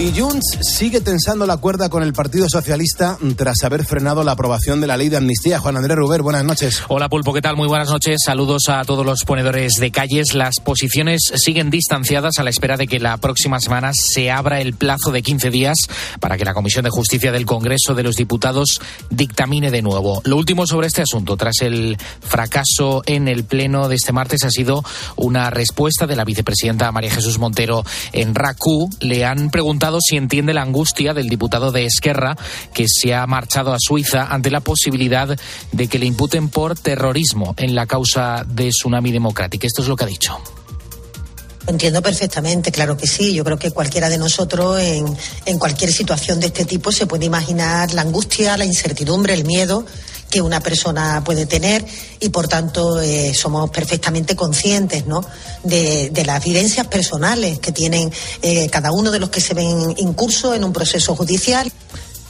Y Junts sigue tensando la cuerda con el Partido Socialista tras haber frenado la aprobación de la ley de amnistía. Juan Andrés Ruber, buenas noches. Hola Pulpo, ¿qué tal? Muy buenas noches. Saludos a todos los ponedores de calles. Las posiciones siguen distanciadas a la espera de que la próxima semana se abra el plazo de 15 días para que la Comisión de Justicia del Congreso de los Diputados dictamine de nuevo. Lo último sobre este asunto, tras el fracaso en el Pleno de este martes, ha sido una respuesta de la vicepresidenta María Jesús Montero en RACU. Le han preguntado si entiende la angustia del diputado de Esquerra que se ha marchado a Suiza ante la posibilidad de que le imputen por terrorismo en la causa de Tsunami Democratic. Esto es lo que ha dicho. Entiendo perfectamente, claro que sí. Yo creo que cualquiera de nosotros en, en, cualquier situación de este tipo se puede imaginar la angustia, la incertidumbre, el miedo que una persona puede tener y por tanto eh, somos perfectamente conscientes ¿no? de, de, las vivencias personales que tienen eh, cada uno de los que se ven incursos en un proceso judicial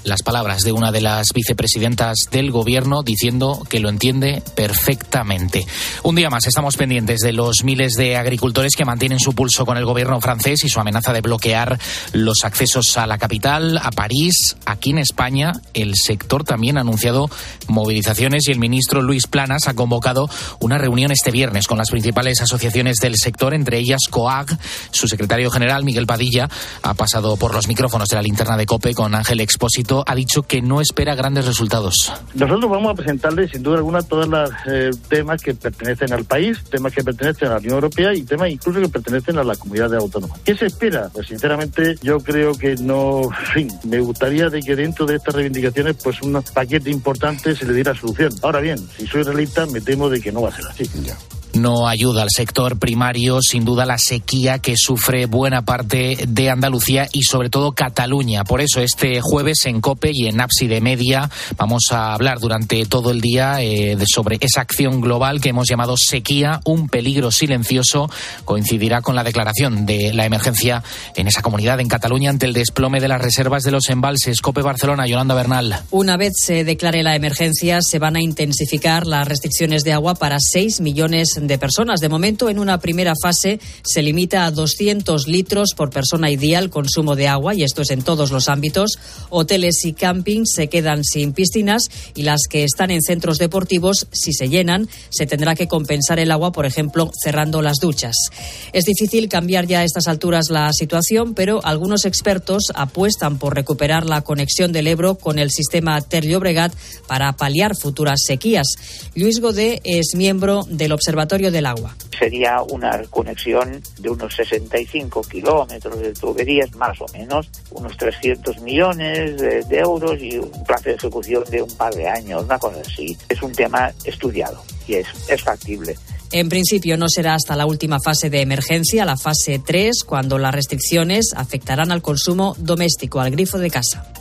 las palabras de una de las vicepresidentas del gobierno diciendo que lo entiende perfectamente. Un día más estamos pendientes de los miles de agricultores que mantienen su pulso con el gobierno francés y su amenaza de bloquear los accesos a la capital, a París. Aquí en España el sector también ha anunciado movilizaciones y el ministro Luis Planas ha convocado una reunión este viernes con las principales asociaciones del sector, entre ellas COAG. Su secretario general, Miguel Padilla, ha pasado por los micrófonos de la linterna de COPE con Ángel Expósito ha dicho que no espera grandes resultados. Nosotros vamos a presentarle, sin duda alguna, todos los eh, temas que pertenecen al país, temas que pertenecen a la Unión Europea y temas incluso que pertenecen a la comunidad autónoma. ¿Qué se espera? Pues sinceramente yo creo que no, en fin, me gustaría de que dentro de estas reivindicaciones pues un paquete importante se le diera solución. Ahora bien, si soy realista me temo de que no va a ser así. Ya no ayuda al sector primario, sin duda la sequía que sufre buena parte de Andalucía y sobre todo Cataluña. Por eso este jueves en COPE y en de Media vamos a hablar durante todo el día eh, sobre esa acción global que hemos llamado sequía, un peligro silencioso. Coincidirá con la declaración de la emergencia en esa comunidad en Cataluña ante el desplome de las reservas de los embalses. COPE Barcelona, Yolanda Bernal. Una vez se declare la emergencia, se van a intensificar las restricciones de agua para 6 millones de personas. De momento, en una primera fase, se limita a 200 litros por persona y día el consumo de agua, y esto es en todos los ámbitos. Hoteles y campings se quedan sin piscinas y las que están en centros deportivos, si se llenan, se tendrá que compensar el agua, por ejemplo, cerrando las duchas. Es difícil cambiar ya a estas alturas la situación, pero algunos expertos apuestan por recuperar la conexión del Ebro con el sistema Ter-Llobregat para paliar futuras sequías. Luis Godé es miembro del Observatorio del Agua. Sería una conexión de unos 65 kilómetros de tuberías, más o menos, unos 300 millones de, de euros y un plazo de ejecución de un par de años, una cosa así. Es un tema estudiado y es, es factible. En principio no será hasta la última fase de emergencia, la fase 3, cuando las restricciones afectarán al consumo doméstico, al grifo de casa.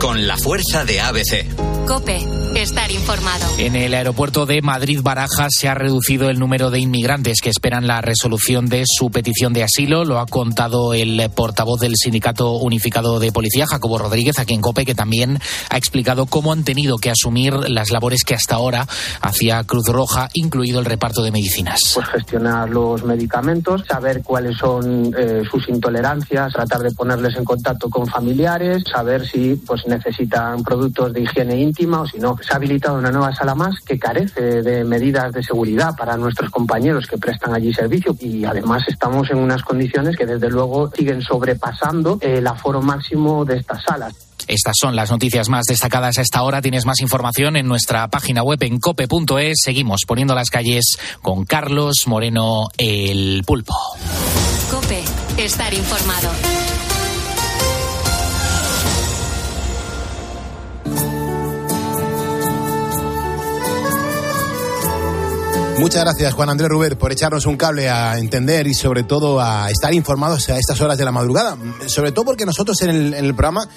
Con la fuerza de ABC. Cope, estar informado. En el aeropuerto de Madrid-Barajas se ha reducido el número de inmigrantes que esperan la resolución de su petición de asilo. Lo ha contado el portavoz del Sindicato Unificado de Policía, Jacobo Rodríguez, aquí en Cope, que también ha explicado cómo han tenido que asumir las labores que hasta ahora hacía Cruz Roja, incluido el reparto de medicinas. Pues gestionar los medicamentos, saber cuáles son eh, sus intolerancias, tratar de ponerles en contacto con familiares, saber si pues necesitan productos de higiene íntima o si no. Se ha habilitado una nueva sala más que carece de medidas de seguridad para nuestros compañeros que prestan allí servicio y además estamos en unas condiciones que desde luego siguen sobrepasando el aforo máximo de estas salas. Estas son las noticias más destacadas a esta hora. Tienes más información en nuestra página web en cope.es. Seguimos poniendo las calles con Carlos Moreno el Pulpo. Cope, estar informado. Muchas gracias, Juan Andrés Ruber, por echarnos un cable a entender y sobre todo a estar informados a estas horas de la madrugada. Sobre todo porque nosotros en el, en el programa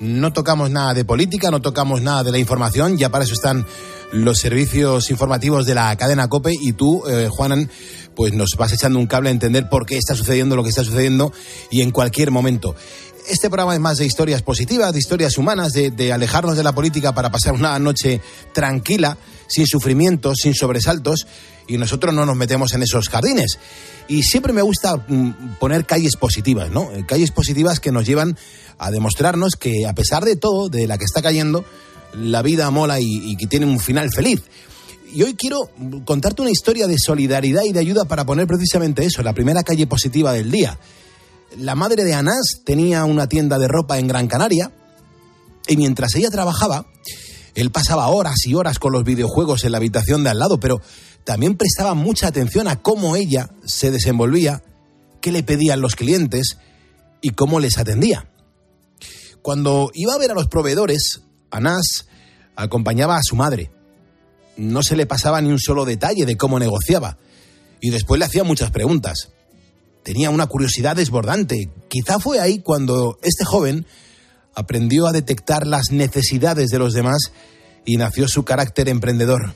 no tocamos nada de política, no tocamos nada de la información, ya para eso están los servicios informativos de la cadena COPE y tú, eh, Juanan, pues nos vas echando un cable a entender por qué está sucediendo lo que está sucediendo y en cualquier momento. Este programa es más de historias positivas, de historias humanas, de, alejarnos de la política para pasar una noche tranquila, sin sufrimientos, sin sobresaltos, y nosotros no nos metemos en esos jardines. Y siempre me gusta mm, poner calles positivas, ¿no? Eh, Calles positivas que nos llevan a demostrarnos que a pesar de todo, de la que está cayendo, la vida mola y, y que tiene un final feliz. Y hoy quiero contarte una historia de solidaridad y de ayuda para poner precisamente eso, la primera calle positiva del día. La madre de Anás tenía una tienda de ropa en Gran Canaria y mientras ella trabajaba, él pasaba horas y horas con los videojuegos en la habitación de al lado, pero también prestaba mucha atención a cómo ella se desenvolvía, qué le pedían los clientes y cómo les atendía. Cuando iba a ver a los proveedores, Anás acompañaba a su madre. No se le pasaba ni un solo detalle de cómo negociaba. Y después le hacía muchas preguntas. Tenía una curiosidad desbordante. Quizá fue ahí cuando este joven aprendió a detectar las necesidades de los demás y nació su carácter emprendedor.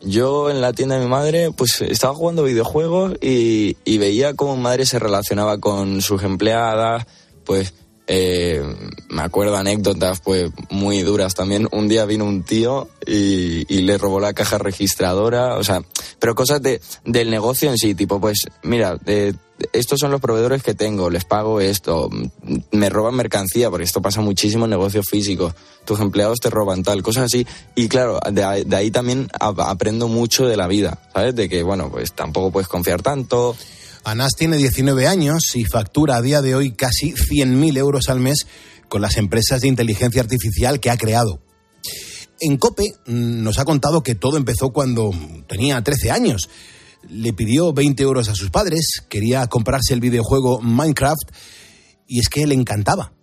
Yo en la tienda de mi madre, pues estaba jugando videojuegos y, y veía cómo mi madre se relacionaba con sus empleadas, pues eh, me acuerdo anécdotas pues muy duras también. Un día vino un tío y, le robó la caja registradora, o sea, pero cosas de, del negocio en sí, tipo pues mira, eh, estos son los proveedores que tengo, les pago esto, me roban mercancía, porque esto pasa muchísimo en negocios físicos, tus empleados te roban tal, cosas así. Y claro, de de ahí también aprendo mucho de la vida, ¿sabes? De que, bueno, pues tampoco puedes confiar tanto. Anás tiene 19 años y factura a día de hoy casi 100.000 euros al mes con las empresas de inteligencia artificial que ha creado. En COPE mm, nos ha contado que todo empezó cuando tenía 13 años. Le pidió 20 euros a sus padres, quería comprarse el videojuego Minecraft y es que le encantaba.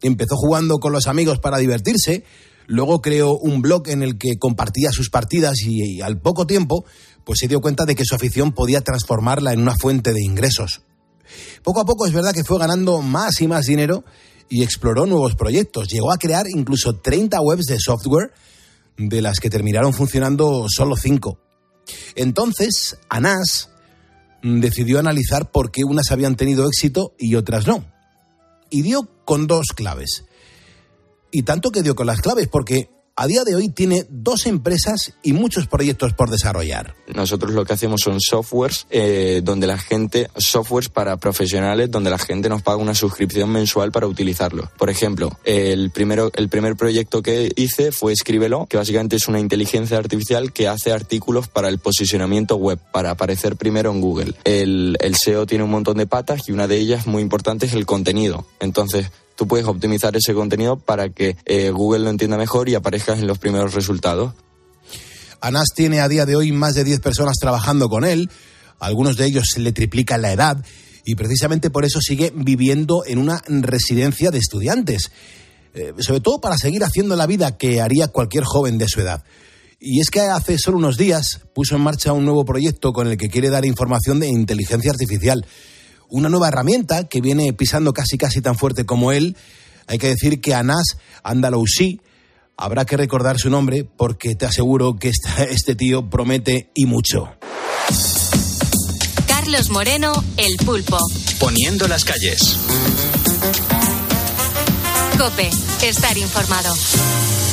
Empezó jugando con los amigos para divertirse, luego creó un blog en el que compartía sus partidas y, y al poco tiempo pues se dio cuenta de que su afición podía transformarla en una fuente de ingresos. Poco a poco es verdad que fue ganando más y más dinero y exploró nuevos proyectos. Llegó a crear incluso 30 webs de software, de las que terminaron funcionando solo 5. Entonces, Anás decidió analizar por qué unas habían tenido éxito y otras no. Y dio con dos claves. Y tanto que dio con las claves, porque a día de hoy tiene dos empresas y muchos proyectos por desarrollar. Nosotros lo que hacemos son softwares eh, donde la gente, softwares para profesionales donde la gente nos paga una suscripción mensual para utilizarlo. Por ejemplo, el, primero, el primer proyecto que hice fue Escríbelo, que básicamente es una inteligencia artificial que hace artículos para el posicionamiento web, para aparecer primero en Google. El, el SEO tiene un montón de patas y una de ellas muy importante es el contenido. Entonces, puedes optimizar ese contenido para que eh, Google lo entienda mejor y aparezcas en los primeros resultados. Anás tiene a día de hoy más de 10 personas trabajando con él, algunos de ellos le triplican la edad y precisamente por eso sigue viviendo en una residencia de estudiantes, eh, sobre todo para seguir haciendo la vida que haría cualquier joven de su edad. Y es que hace solo unos días puso en marcha un nuevo proyecto con el que quiere dar información de inteligencia artificial. Una nueva herramienta que viene pisando casi casi tan fuerte como él. Hay que decir que Anás Andalousi habrá que recordar su nombre porque te aseguro que esta- este tío promete y mucho. Carlos Moreno, El Pulpo. Poniendo las calles. Estar informado.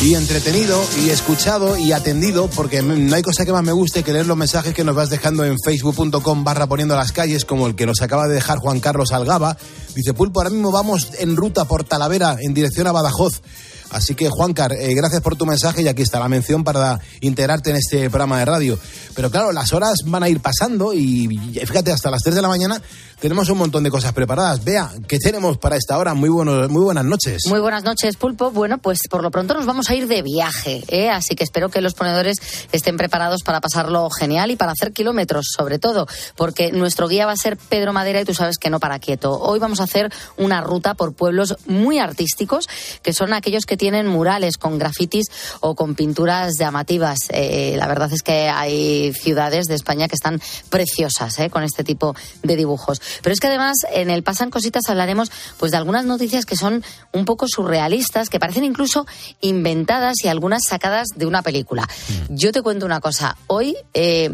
Y entretenido y escuchado y atendido porque no hay cosa que más me guste que leer los mensajes que nos vas dejando en facebook.com barra poniendo las calles como el que nos acaba de dejar Juan Carlos Algaba. Dice Pulpo, ahora mismo vamos en ruta por Talavera en dirección a Badajoz. Así que, Juancar, eh, gracias por tu mensaje y aquí está la mención para integrarte en este programa de radio. Pero claro, las horas van a ir pasando y, fíjate, hasta las 3 de la mañana tenemos un montón de cosas preparadas. Vea, ¿qué tenemos para esta hora? Muy, buenos, muy buenas noches. Muy buenas noches, Pulpo. Bueno, pues por lo pronto nos vamos a ir de viaje, ¿eh? así que espero que los ponedores estén preparados para pasarlo genial y para hacer kilómetros, sobre todo, porque nuestro guía va a ser Pedro Madera y tú sabes que no para quieto. Hoy vamos a hacer una ruta por pueblos muy artísticos, que son aquellos que tienen murales con grafitis o con pinturas llamativas. Eh, la verdad es que hay ciudades de España que están preciosas ¿eh? con este tipo de dibujos. Pero es que además en el Pasan Cositas hablaremos pues de algunas noticias que son un poco surrealistas, que parecen incluso inventadas y algunas sacadas de una película. Yo te cuento una cosa. Hoy eh,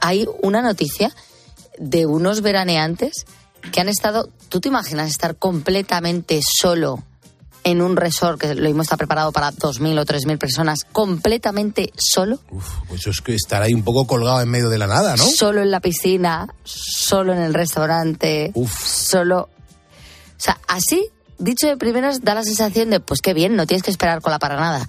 hay una noticia de unos veraneantes que han estado, ¿tú te imaginas estar completamente solo en un resort que lo mismo está preparado para 2.000 o 3.000 personas, completamente solo? Pues es que estar ahí un poco colgado en medio de la nada, ¿no? Solo en la piscina, solo en el restaurante, solo... O sea, así, dicho de primeras, da la sensación de, pues qué bien, no tienes que esperar cola para nada.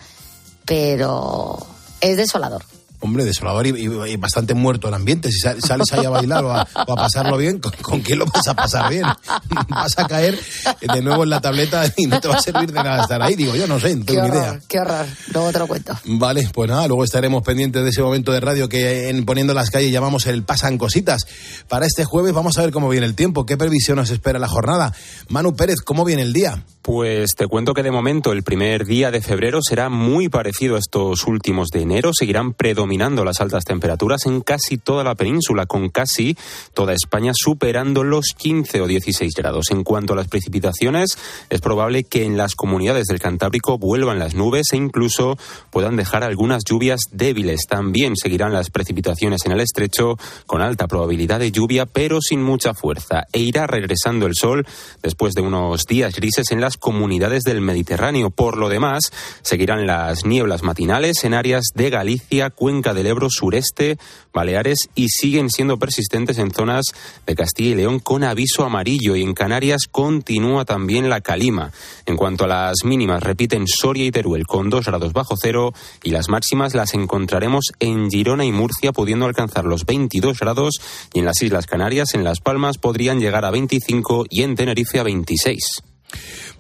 Pero es desolador. Hombre, desolador y, y- y bastante muerto el ambiente. Si sal- sales ahí a bailar o a, o a pasarlo bien, ¿con, con quién lo vas a pasar bien? Vas a caer de nuevo en la tableta y no te va a servir de nada estar ahí. Digo, yo no sé, no Qué tengo ni horror, idea. qué horror. Luego te lo cuento. Vale, pues nada, luego estaremos pendientes de ese momento de radio que en Poniendo las calles llamamos el Pasan Cositas. Para este jueves vamos a ver cómo viene el tiempo, qué previsión nos espera la jornada. Manu Pérez, ¿cómo viene el día? Pues te cuento que de momento el primer día de febrero será muy parecido a estos últimos de enero. Seguirán predominando las altas temperaturas en casi toda la península, con casi toda España superando los 15 o 16 grados. En cuanto a las precipitaciones, es probable que en las comunidades del Cantábrico vuelvan las nubes e incluso puedan dejar algunas lluvias débiles. También seguirán las precipitaciones en el estrecho con alta probabilidad de lluvia, pero sin mucha fuerza. E irá regresando el sol después de unos días grises en las comunidades del Mediterráneo. Por lo demás, seguirán las nieblas matinales en áreas de Galicia, Cuenca del Ebro, sureste, Baleares y siguen siendo persistentes en zonas de Castilla y León con aviso amarillo y en Canarias continúa también la calima. En cuanto a las mínimas, repiten Soria y Teruel con 2 grados bajo cero y las máximas las encontraremos en Girona y Murcia pudiendo alcanzar los 22 grados y en las Islas Canarias, en Las Palmas, podrían llegar a 25 y en Tenerife a 26.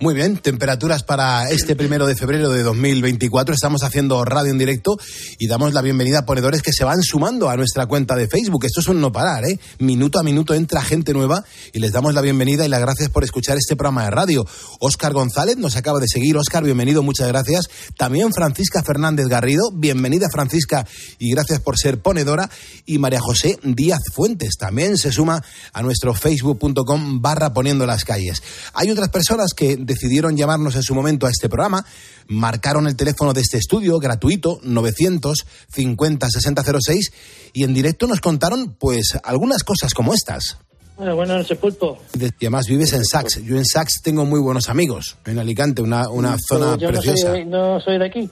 Muy bien, temperaturas para este primero de febrero de 2024. Estamos haciendo radio en directo y damos la bienvenida a ponedores que se van sumando a nuestra cuenta de Facebook. Esto es un no parar, ¿eh? Minuto a minuto entra gente nueva y les damos la bienvenida y las gracias por escuchar este programa de radio. Óscar González nos acaba de seguir. Óscar, bienvenido, muchas gracias. También Francisca Fernández Garrido, bienvenida Francisca y gracias por ser ponedora. Y María José Díaz Fuentes también se suma a nuestro facebook.com barra poniendo las calles. Hay otras personas que decidieron llamarnos en su momento a este programa, marcaron el teléfono de este estudio gratuito 950 6006 y en directo nos contaron pues algunas cosas como estas. Bueno, buenas noches, Pulpo. De- Y además vives en Sax. Yo en Sax tengo muy buenos amigos. En Alicante, una, una zona yo no preciosa. soy, no soy de aquí,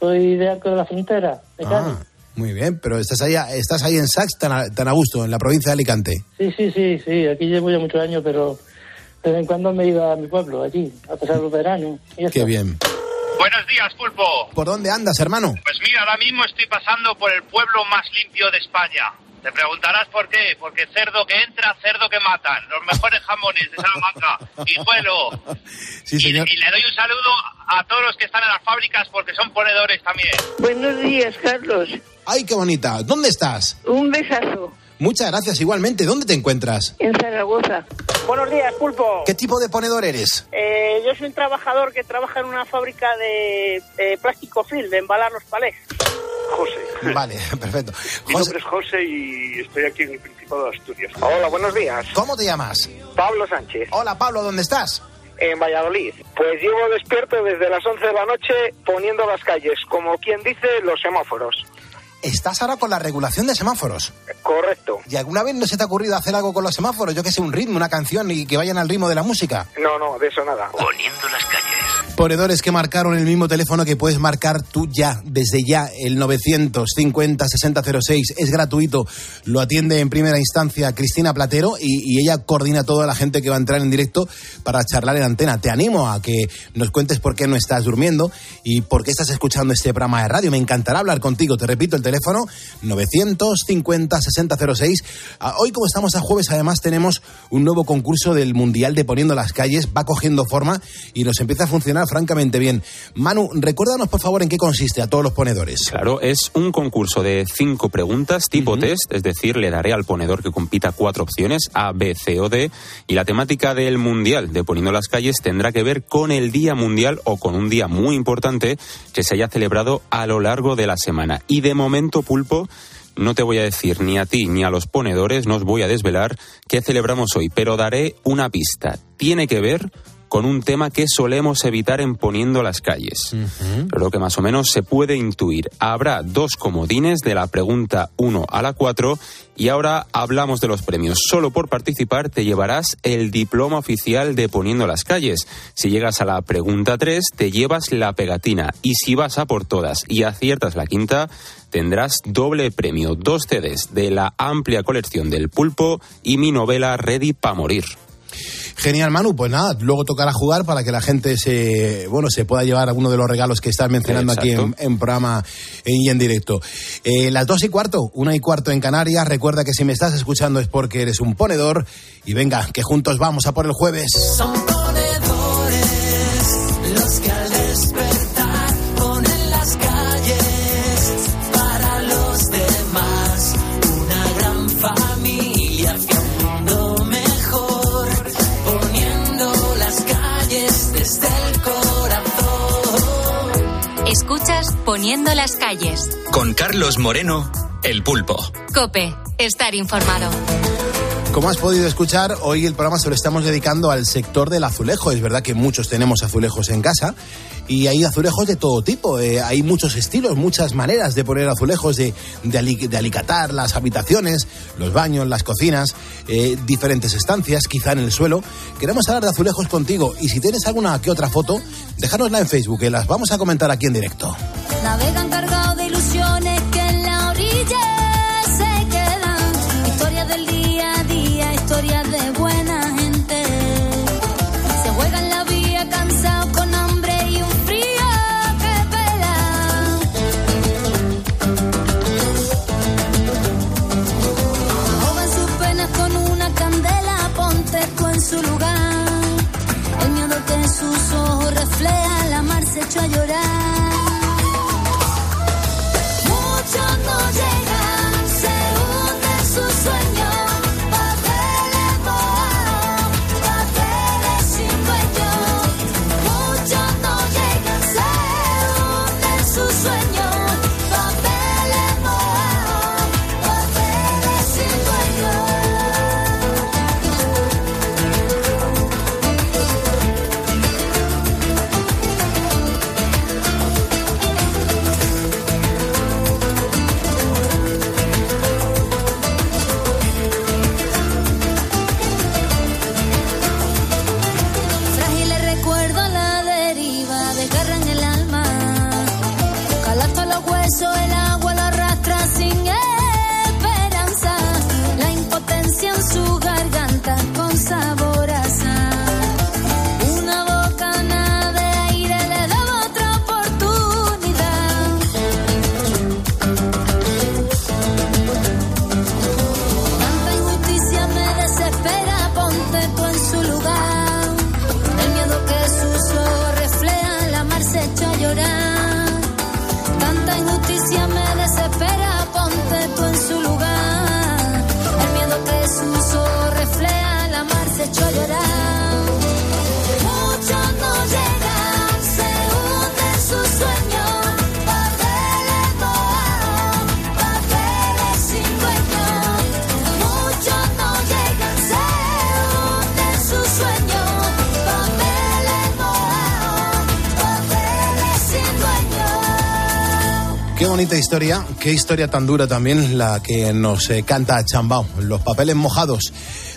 soy de Arco de la Frontera, de Cádiz. Ah, muy bien, pero estás ahí, estás ahí en Sax tan a, tan a gusto, en la provincia de Alicante. Sí, sí, sí, sí, aquí llevo ya muchos años, pero de vez en cuando me iba a mi pueblo, allí, a pasar los veranos. Y. Qué bien. Buenos días, Pulpo. ¿Por dónde andas, hermano? Pues mira, ahora mismo estoy pasando por el pueblo más limpio de España. Te preguntarás por qué. Porque cerdo que entra, cerdo que matan. Los mejores jamones de Salamanca. Guijuelo. Sí, Y, y le doy un saludo a todos los que están en las fábricas porque son ponedores también. Buenos días, Carlos. ¡Ay, qué bonita! ¿Dónde estás? Un besazo Muchas gracias, igualmente. ¿Dónde te encuentras? en Zaragoza. Buenos días, Pulpo. ¿Qué tipo de ponedor eres? Eh, yo soy un trabajador que trabaja en una fábrica de, de plástico film, de embalar los palés. José. Vale, perfecto. Mi nombre es José y estoy aquí en el Principado de Asturias. Hola, buenos días. ¿Cómo te llamas? Pablo Sánchez. Hola, Pablo, ¿dónde estás? En Valladolid. Pues llevo despierto desde las 11 de la noche poniendo las calles, como quien dice, los semáforos. Estás ahora con la regulación de semáforos. Correcto. ¿Y alguna vez no se te ha ocurrido hacer algo con los semáforos? Yo que sé, un ritmo, una canción y que vayan al ritmo de la música. No, no, de eso nada. Poniendo las calles. Ponedores que marcaron el mismo teléfono que puedes marcar tú ya, desde ya, el 950-6006. Es gratuito. Lo atiende en primera instancia Cristina Platero y, y ella coordina toda la gente que va a entrar en directo para charlar en antena. Te animo a que nos cuentes por qué no estás durmiendo y por qué estás escuchando este programa de radio. Me encantará hablar contigo. Te repito el teléfono 950-6006. Ah, Hoy, como estamos a jueves, además tenemos un nuevo concurso del Mundial de Poniendo las Calles. Va cogiendo forma y nos empieza a funcionar francamente bien. Manu, recuérdanos por favor en qué consiste a todos los ponedores. Claro, es un concurso de cinco preguntas tipo test, es decir, le daré al ponedor que compita cuatro opciones, A, B, C o D, y la temática del Mundial de Poniendo las Calles tendrá que ver con el Día Mundial o con un día muy importante que se haya celebrado a lo largo de la semana. Y de momento, Pulpo, no te voy a decir ni a ti ni a los ponedores, no os voy a desvelar qué celebramos hoy, pero daré una pista. Tiene que ver con un tema que solemos evitar en poniendo las calles. Pero lo que más o menos se puede intuir. Habrá dos comodines de la pregunta 1 a la 4 y ahora hablamos de los premios. Solo por participar te llevarás el diploma oficial de Poniendo las calles. Si llegas a la pregunta 3 te llevas la pegatina y si vas a por todas y aciertas la quinta tendrás doble premio, dos CDs de la amplia colección del pulpo y mi novela Ready pa' morir. Genial, Manu. Pues nada, luego tocará jugar para que la gente se, bueno, se pueda llevar alguno de los regalos que estás mencionando aquí en, programa y en directo. Eh, las dos y cuarto, una y cuarto en Canarias. Recuerda que si me estás escuchando es porque eres un ponedor. Y venga, que juntos vamos a por el jueves. Poniendo las calles. Con Carlos Moreno, El Pulpo. Cope, estar informado. Como has podido escuchar, hoy el programa se lo estamos dedicando al sector del azulejo. Es verdad que muchos tenemos azulejos en casa y hay azulejos de todo tipo. Eh, hay muchos estilos, muchas maneras de poner azulejos, de, de, ali- de alicatar las habitaciones, los baños, las cocinas, eh, diferentes estancias, quizá en el suelo. Queremos hablar de azulejos contigo y si tienes alguna que otra foto, déjanosla en Facebook, que las vamos a comentar aquí en directo. Echó a llorar. Historia, qué historia tan dura también la que nos eh, canta Chambao, los papeles mojados.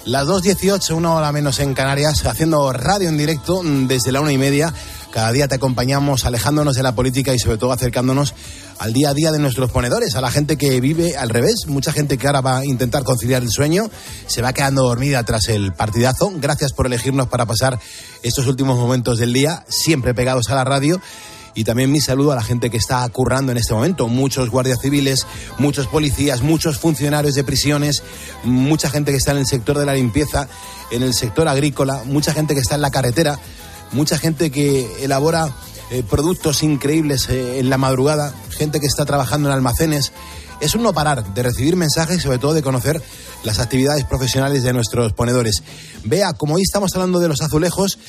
Las 2.18, una hora menos en Canarias, haciendo radio en directo desde la una y media. Cada día te acompañamos alejándonos de la política y sobre todo acercándonos al día a día de nuestros ponedores, a la gente que vive al revés, mucha gente que ahora va a intentar conciliar el sueño, se va quedando dormida tras el partidazo. Gracias por elegirnos para pasar estos últimos momentos del día, siempre pegados a la radio. Y también mi saludo a la gente que está currando en este momento. Muchos guardias civiles, muchos policías, muchos funcionarios de prisiones, mucha gente que está en el sector de la limpieza, en el sector agrícola, mucha gente que está en la carretera, mucha gente que elabora eh, productos increíbles eh, en la madrugada, gente que está trabajando en almacenes. Es un no parar de recibir mensajes y sobre todo de conocer las actividades profesionales de nuestros ponedores. Vea, como hoy estamos hablando de los azulejos,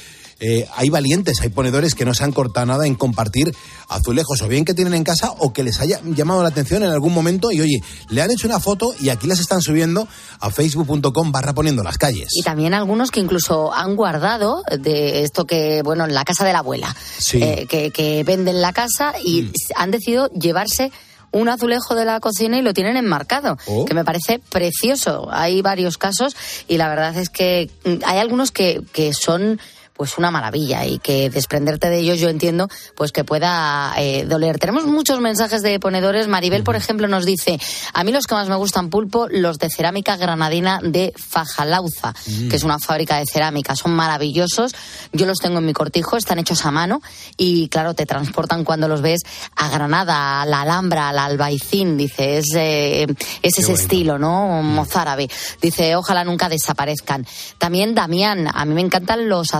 eh, hay valientes, hay ponedores que no se han cortado nada en compartir azulejos, o bien que tienen en casa o que les haya llamado la atención en algún momento y oye, le han hecho una foto y aquí las están subiendo a facebook.com barra poniendo las calles. Y también algunos que incluso han guardado de esto que, bueno, en la casa de la abuela, Sí. eh, que, que venden la casa y Mm. han decidido llevarse un azulejo de la cocina y lo tienen enmarcado, Oh. que me parece precioso. Hay varios casos y la verdad es que mm, hay algunos que, que son pues una maravilla y que desprenderte de ellos yo entiendo pues que pueda eh, doler. Tenemos muchos mensajes de ponedores. Maribel, por ejemplo, nos dice, a mí los que más me gustan pulpo, los de cerámica granadina de Fajalauza, Mm. que es una fábrica de cerámica. Son maravillosos. Yo los tengo en mi cortijo, están hechos a mano y claro, te transportan cuando los ves a Granada, a la Alhambra, al Albaicín, dice, es, eh, es ese estilo, ¿no? Mozárabe. Dice, ojalá nunca desaparezcan. También Damián, a mí me encantan los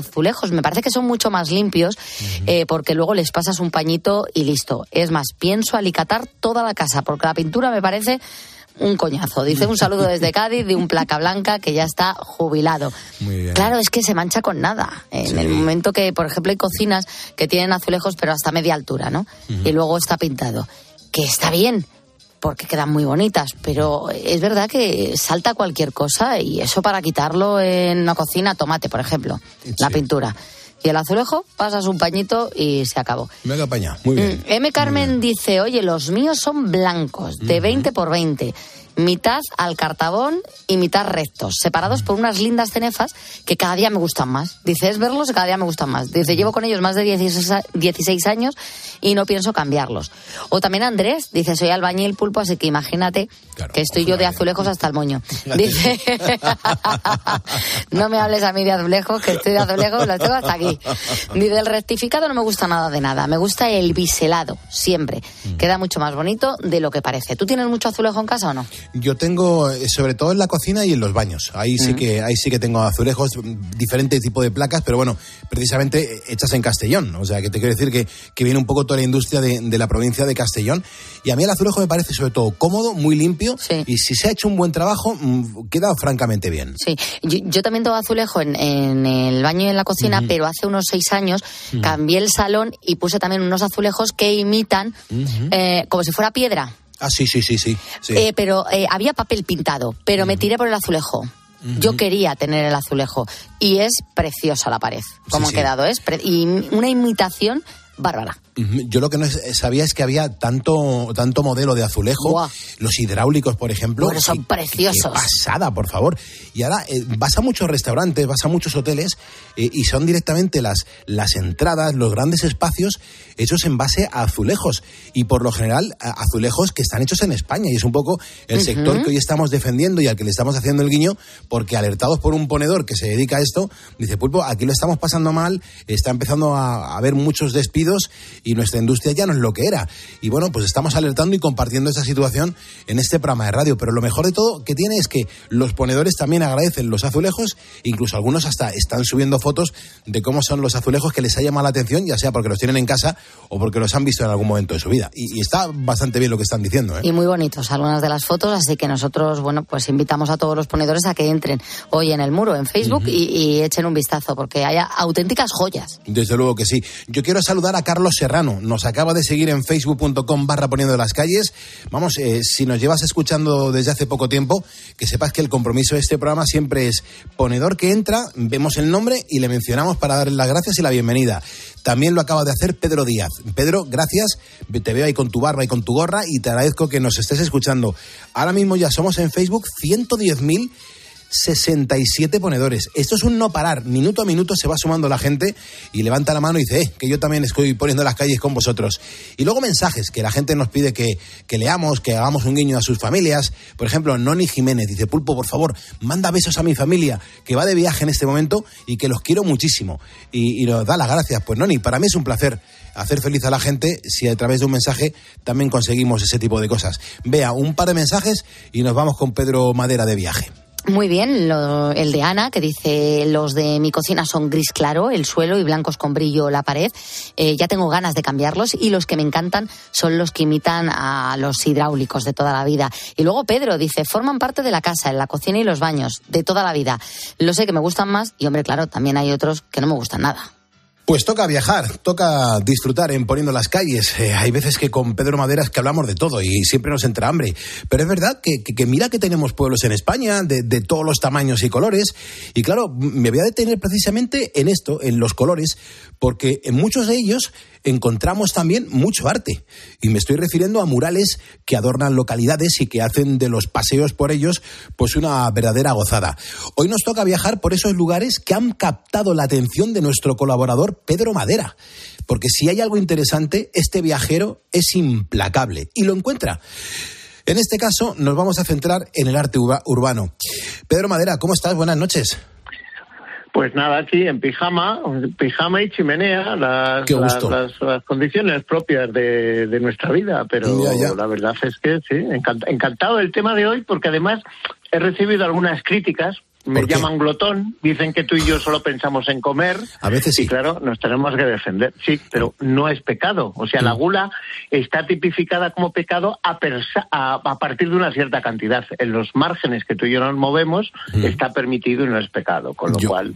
me parece que son mucho más limpios eh, porque luego les pasas un pañito y listo. Es más, pienso alicatar toda la casa porque la pintura me parece un coñazo. Dice un saludo desde Cádiz de un placa blanca que ya está jubilado. Muy bien. Claro, es que se mancha con nada. En el momento que, por ejemplo, hay cocinas que tienen azulejos pero hasta media altura, ¿no? Y luego está pintado. Que está bien, porque quedan muy bonitas, pero es verdad que salta cualquier cosa y eso para quitarlo en una cocina, tomate, por ejemplo, la pintura. Y el azulejo, pasas un pañito y se acabó. Me haga paña. Muy bien. Mm, M. Carmen dice, oye, los míos son blancos, de 20 por 20, mitad al cartabón y mitad rectos, separados por unas lindas cenefas que cada día me gustan más. Dice, es verlos y cada día me gustan más. Dice, llevo con ellos más de 16, a- 16 años y no pienso cambiarlos. O también Andrés, dice, soy albañil pulpo, así que imagínate que estoy yo de azulejos hasta el moño. Dice, no me hables a mí de azulejos, que estoy de azulejos, los tengo hasta aquí. Dice, el rectificado no me gusta nada de nada, me gusta el biselado, siempre. Queda mucho más bonito de lo que parece. ¿Tú tienes mucho azulejo en casa o no? Yo tengo, eh, sobre todo en la cocina y en los baños. Ahí sí que, ahí sí que tengo azulejos, mm, diferente tipo de placas, pero bueno, precisamente eh, hechas en Castellón. O sea, que te quiero decir que, que viene un poco toda la industria de, de la provincia de Castellón. Y a mí el azulejo me parece sobre todo cómodo, muy limpio. Y si se ha hecho un buen trabajo, mm, queda francamente bien. Sí, yo, yo también tengo azulejo en, en el baño y en la cocina, pero hace unos seis años cambié el salón y puse también unos azulejos que imitan eh, como si fuera piedra. Ah, sí, sí, sí, sí. sí. Eh, pero eh, había papel pintado, pero me tiré por el azulejo. Yo quería tener el azulejo y es preciosa la pared, como Sí, quedado, es pre- y una imitación bárbara. Yo lo que no es- sabía es que había tanto, tanto modelo de azulejo, los hidráulicos, por ejemplo. Bueno, son que- preciosos. Qué pasada, por favor. Y ahora eh, vas a muchos restaurantes, vas a muchos hoteles eh, y son directamente las, las entradas, los grandes espacios hechos en base a azulejos. Y por lo general, azulejos que están hechos en España. Y es un poco el sector que hoy estamos defendiendo y al que le estamos haciendo el guiño, porque alertados por un ponedor que se dedica a esto, dice, Pulpo, aquí lo estamos pasando mal, está empezando a a haber muchos despidos y nuestra industria ya no es lo que era. Y bueno, pues estamos alertando y compartiendo esta situación en este programa de radio. Pero lo mejor de todo que tiene es que los ponedores también agradecen los azulejos, incluso algunos hasta están subiendo fotos de cómo son los azulejos que les ha llamado la atención, ya sea porque los tienen en casa o porque los han visto en algún momento de su vida. Y, y está bastante bien lo que están diciendo. ¿eh? Y muy bonitos algunas de las fotos, así que nosotros, bueno, pues invitamos a todos los ponedores a que entren hoy en el muro, en Facebook, y, y echen un vistazo, porque hay auténticas joyas. Desde luego que sí. Yo quiero saludar a Carlos Serrano. Nos acaba de seguir en facebook.com barra poniendo las calles. Vamos, eh, si nos llevas escuchando desde hace poco tiempo, que sepas que el compromiso de este programa siempre es ponedor que entra, vemos el nombre y le mencionamos para darle las gracias y la bienvenida. También lo acaba de hacer Pedro Díaz. Pedro, gracias. Te veo ahí con tu barba y con tu gorra y te agradezco que nos estés escuchando. Ahora mismo ya somos en Facebook 110.000 67 ponedores. Esto es un no parar. Minuto a minuto se va sumando la gente y levanta la mano y dice, eh, que yo también estoy poniendo las calles con vosotros. Y luego mensajes que la gente nos pide que, leamos, que hagamos un guiño a sus familias. Por ejemplo, Noni Jiménez dice, Pulpo, por favor, manda besos a mi familia, que va de viaje en este momento y que los quiero muchísimo. Y, y nos da las gracias. Pues Noni, para mí es un placer hacer feliz a la gente si a través de un mensaje también conseguimos ese tipo de cosas. Vea, un par de mensajes y nos vamos con Pedro Madera de viaje. Muy bien, lo- el de Ana, que dice, los de mi cocina son gris claro, el suelo y blancos con brillo la pared. Eh, ya tengo ganas de cambiarlos y los que me encantan son los que imitan a los hidráulicos de toda la vida. Y luego Pedro dice, forman parte de la casa, en la cocina y los baños, de toda la vida. Lo sé que me gustan más y, hombre, claro, también hay otros que no me gustan nada. Pues toca viajar, toca disfrutar en poniendo las calles. Eh, hay veces que con Pedro Maderas que hablamos de todo y siempre nos entra hambre. Pero es verdad que, mira que tenemos pueblos en España de, de todos los tamaños y colores. Y claro, me voy a detener precisamente en esto, en los colores, porque en muchos de ellos encontramos también mucho arte. Y me estoy refiriendo a murales que adornan localidades y que hacen de los paseos por ellos pues una verdadera gozada. Hoy nos toca viajar por esos lugares que han captado la atención de nuestro colaborador Pedro Madera. Porque si hay algo interesante, este viajero es implacable y lo encuentra. En este caso, nos vamos a centrar en el arte urba- urbano. Pedro Madera, ¿cómo estás? Buenas noches. Pues nada, aquí en pijama, pijama y chimenea, las, Qué las, gusto. las- las condiciones propias de, de nuestra vida. Pero Ya, ya. la verdad es que sí, encant- encantado del tema de hoy porque además he recibido algunas críticas. Me llaman glotón, dicen que tú y yo solo pensamos en comer. A veces sí. Y claro, nos tenemos que defender. Sí, pero no es pecado. O sea, la Mm. gula está tipificada como pecado a, a, a partir de una cierta cantidad. En los márgenes que tú y yo nos movemos está permitido y no es pecado. Con lo Mm. Yo- cual.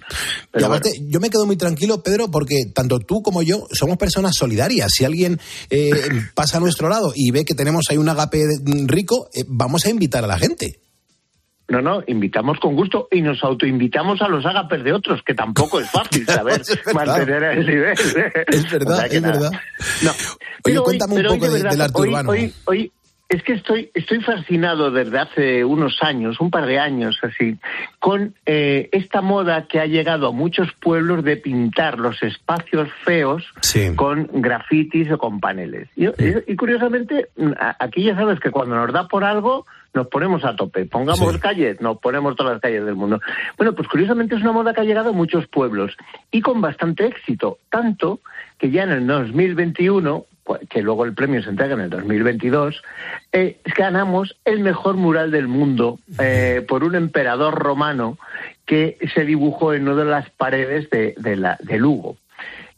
Pero aparte, yo me quedo muy tranquilo, Pedro, porque tanto tú como yo somos personas solidarias. Si alguien eh, pasa a nuestro lado y ve que tenemos ahí un agape mm, rico, eh, vamos a invitar a la gente. No, no, invitamos con gusto y nos autoinvitamos a los ágapes de otros, que tampoco es fácil saber Es mantener el nivel. Es verdad, O sea es nada. verdad. No. Oye, Pero hoy- cuéntame un hoy poco de- verdad, del arte hoy- urbano. Hoy, hoy es que estoy, estoy fascinado desde hace unos años, un par de años así, con eh, esta moda que ha llegado a muchos pueblos de pintar los espacios feos con grafitis o con paneles. Y, y- y curiosamente, a- aquí ya sabes que cuando nos da por algo, nos ponemos a tope. Pongamos calles, nos ponemos todas las calles del mundo. Bueno, pues curiosamente es una moda que ha llegado a muchos pueblos y con bastante éxito, tanto que ya en el 2021 pues, que luego el premio se entrega en el 2022, eh, ganamos el mejor mural del mundo eh, por un emperador romano que se dibujó en una de las paredes de, de Lugo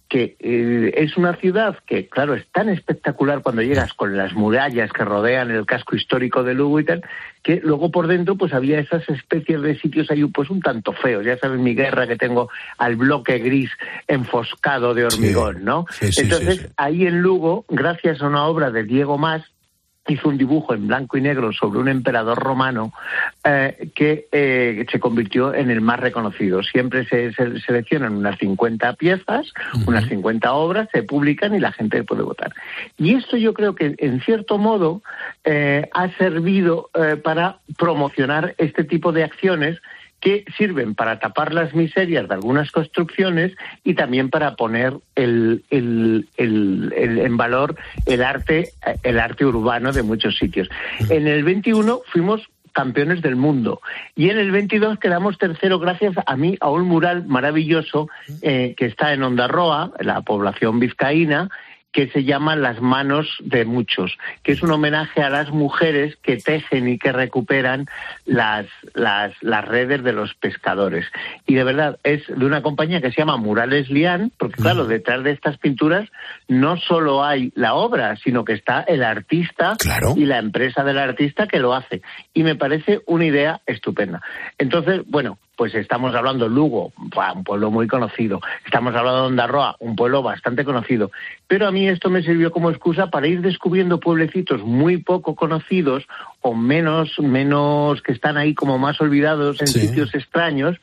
que eh, es una ciudad que, claro, es tan espectacular cuando llegas con las murallas que rodean el casco histórico de Lugo y tal, que luego por dentro pues había esas especies de sitios ahí pues un tanto feos. Ya sabes mi guerra que tengo al bloque gris enfoscado de hormigón, ¿no? Sí, sí, Entonces, ahí en Lugo, gracias a una obra de Diego Más, hizo un dibujo en blanco y negro sobre un emperador romano eh, que eh, se convirtió en el más reconocido. Siempre se, se seleccionan unas 50 piezas, unas 50 obras, se publican y la gente puede votar. Y esto yo creo que, en cierto modo, eh, ha servido eh, para promocionar este tipo de acciones que sirven para tapar las miserias de algunas construcciones y también para poner el, el- el- en valor el arte, el arte urbano de muchos sitios. En el 21 fuimos campeones del mundo y en el 22 quedamos tercero gracias a mí a un mural maravilloso eh, que está en Ondarroa, la población vizcaína, que se llama Las manos de muchos, que es un homenaje a las mujeres que tejen y que recuperan las, las, las redes de los pescadores. Y de verdad es de una compañía que se llama Murales Lian, porque claro, detrás de estas pinturas no solo hay la obra, sino que está el artista y la empresa del artista que lo hace. Y me parece una idea estupenda. Entonces, bueno, pues estamos hablando Lugo, un pueblo muy conocido. Estamos hablando de Ondarroa, un pueblo bastante conocido. Pero a mí esto me sirvió como excusa para ir descubriendo pueblecitos muy poco conocidos o menos, menos que están ahí como más olvidados en sitios extraños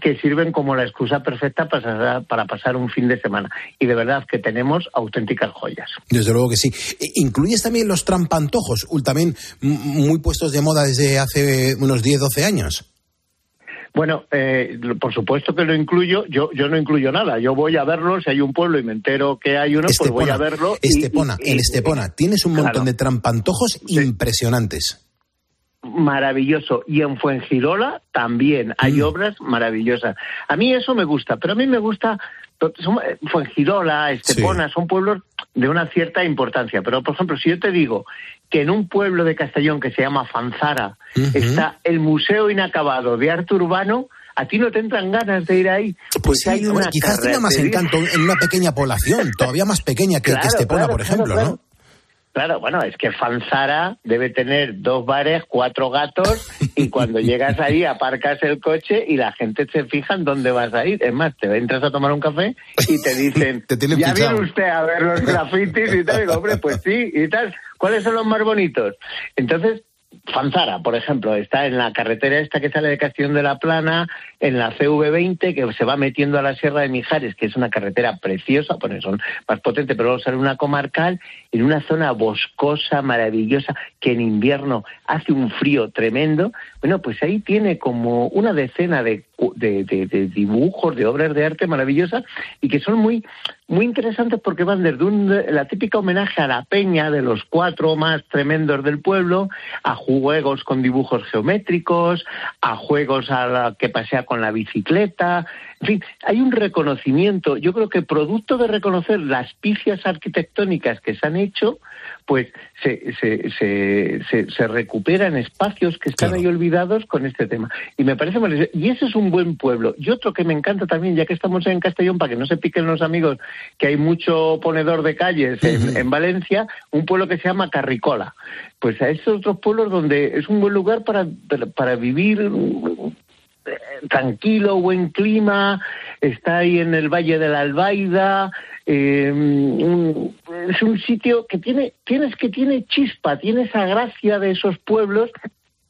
que sirven como la excusa perfecta para, para pasar un fin de semana. Y de verdad que tenemos auténticas joyas. Desde luego que sí. E- ¿Incluyes también los trampantojos, también muy puestos de moda desde hace unos 10, 12 años? Bueno, eh, por supuesto que lo incluyo. Yo, yo no incluyo nada. Yo voy a verlo. Si hay un pueblo y me entero que hay uno, pues voy a verlo. Estepona, y- y- en Estepona tienes un montón Claro. de trampantojos impresionantes. maravilloso. Y en Fuengirola también hay obras maravillosas. A mí eso me gusta, pero a mí me gusta. Son- eh, Fuengirola, Estepona, son pueblos de una cierta importancia. Pero, por ejemplo, si yo te digo que en un pueblo de Castellón que se llama Fanzara está el Museo Inacabado de Arte Urbano, a ti no te entran ganas de ir ahí. Pues hay Hombre, una quizás tenga más encanto en una pequeña población, todavía más pequeña que, que Claro, Estepona, claro, por ejemplo, claro. ¿no? Claro, bueno, es que Fanzara debe tener dos bares, cuatro gatos Y cuando llegas ahí, aparcas el coche y la gente se fija en dónde vas a ir. Es más, te entras a tomar un café y te dicen, Te ya fichado". viene usted a ver los grafitis y tal. Y digo, hombre, pues sí, y tal. ¿Cuáles son los más bonitos? Entonces, Fanzara, por ejemplo, está en la carretera esta que sale de Castellón de la Plana, en la CV20, que se va metiendo a la Sierra de Mijares, que es una carretera preciosa, pues son más potente, pero luego sale una comarcal, en una zona boscosa, maravillosa, que en invierno hace un frío tremendo. Bueno, pues ahí tiene como una decena de, de- de dibujos, de obras de arte maravillosas, y que son muy, muy interesantes porque van desde un, la típica homenaje a la peña de los cuatro más tremendos del pueblo, a juegos con dibujos geométricos, a juegos a la que pasea con la bicicleta. En fin, hay un reconocimiento, yo creo que producto de reconocer las picias arquitectónicas que se han hecho, pues se, se, se, se, se recuperan espacios que están ahí olvidados con este tema. Y me parece maravilloso. Y ese es un buen pueblo. Y otro que me encanta también, ya que estamos en Castellón, para que no se piquen los amigos, que hay mucho ponedor de calles en, en Valencia, un pueblo que se llama Carricola. Pues a esos otros pueblos donde es un buen lugar para, para vivir tranquilo, buen clima, está ahí en el Valle de la Albaida, eh, es un sitio que tiene, tienes que tiene chispa, tiene esa gracia de esos pueblos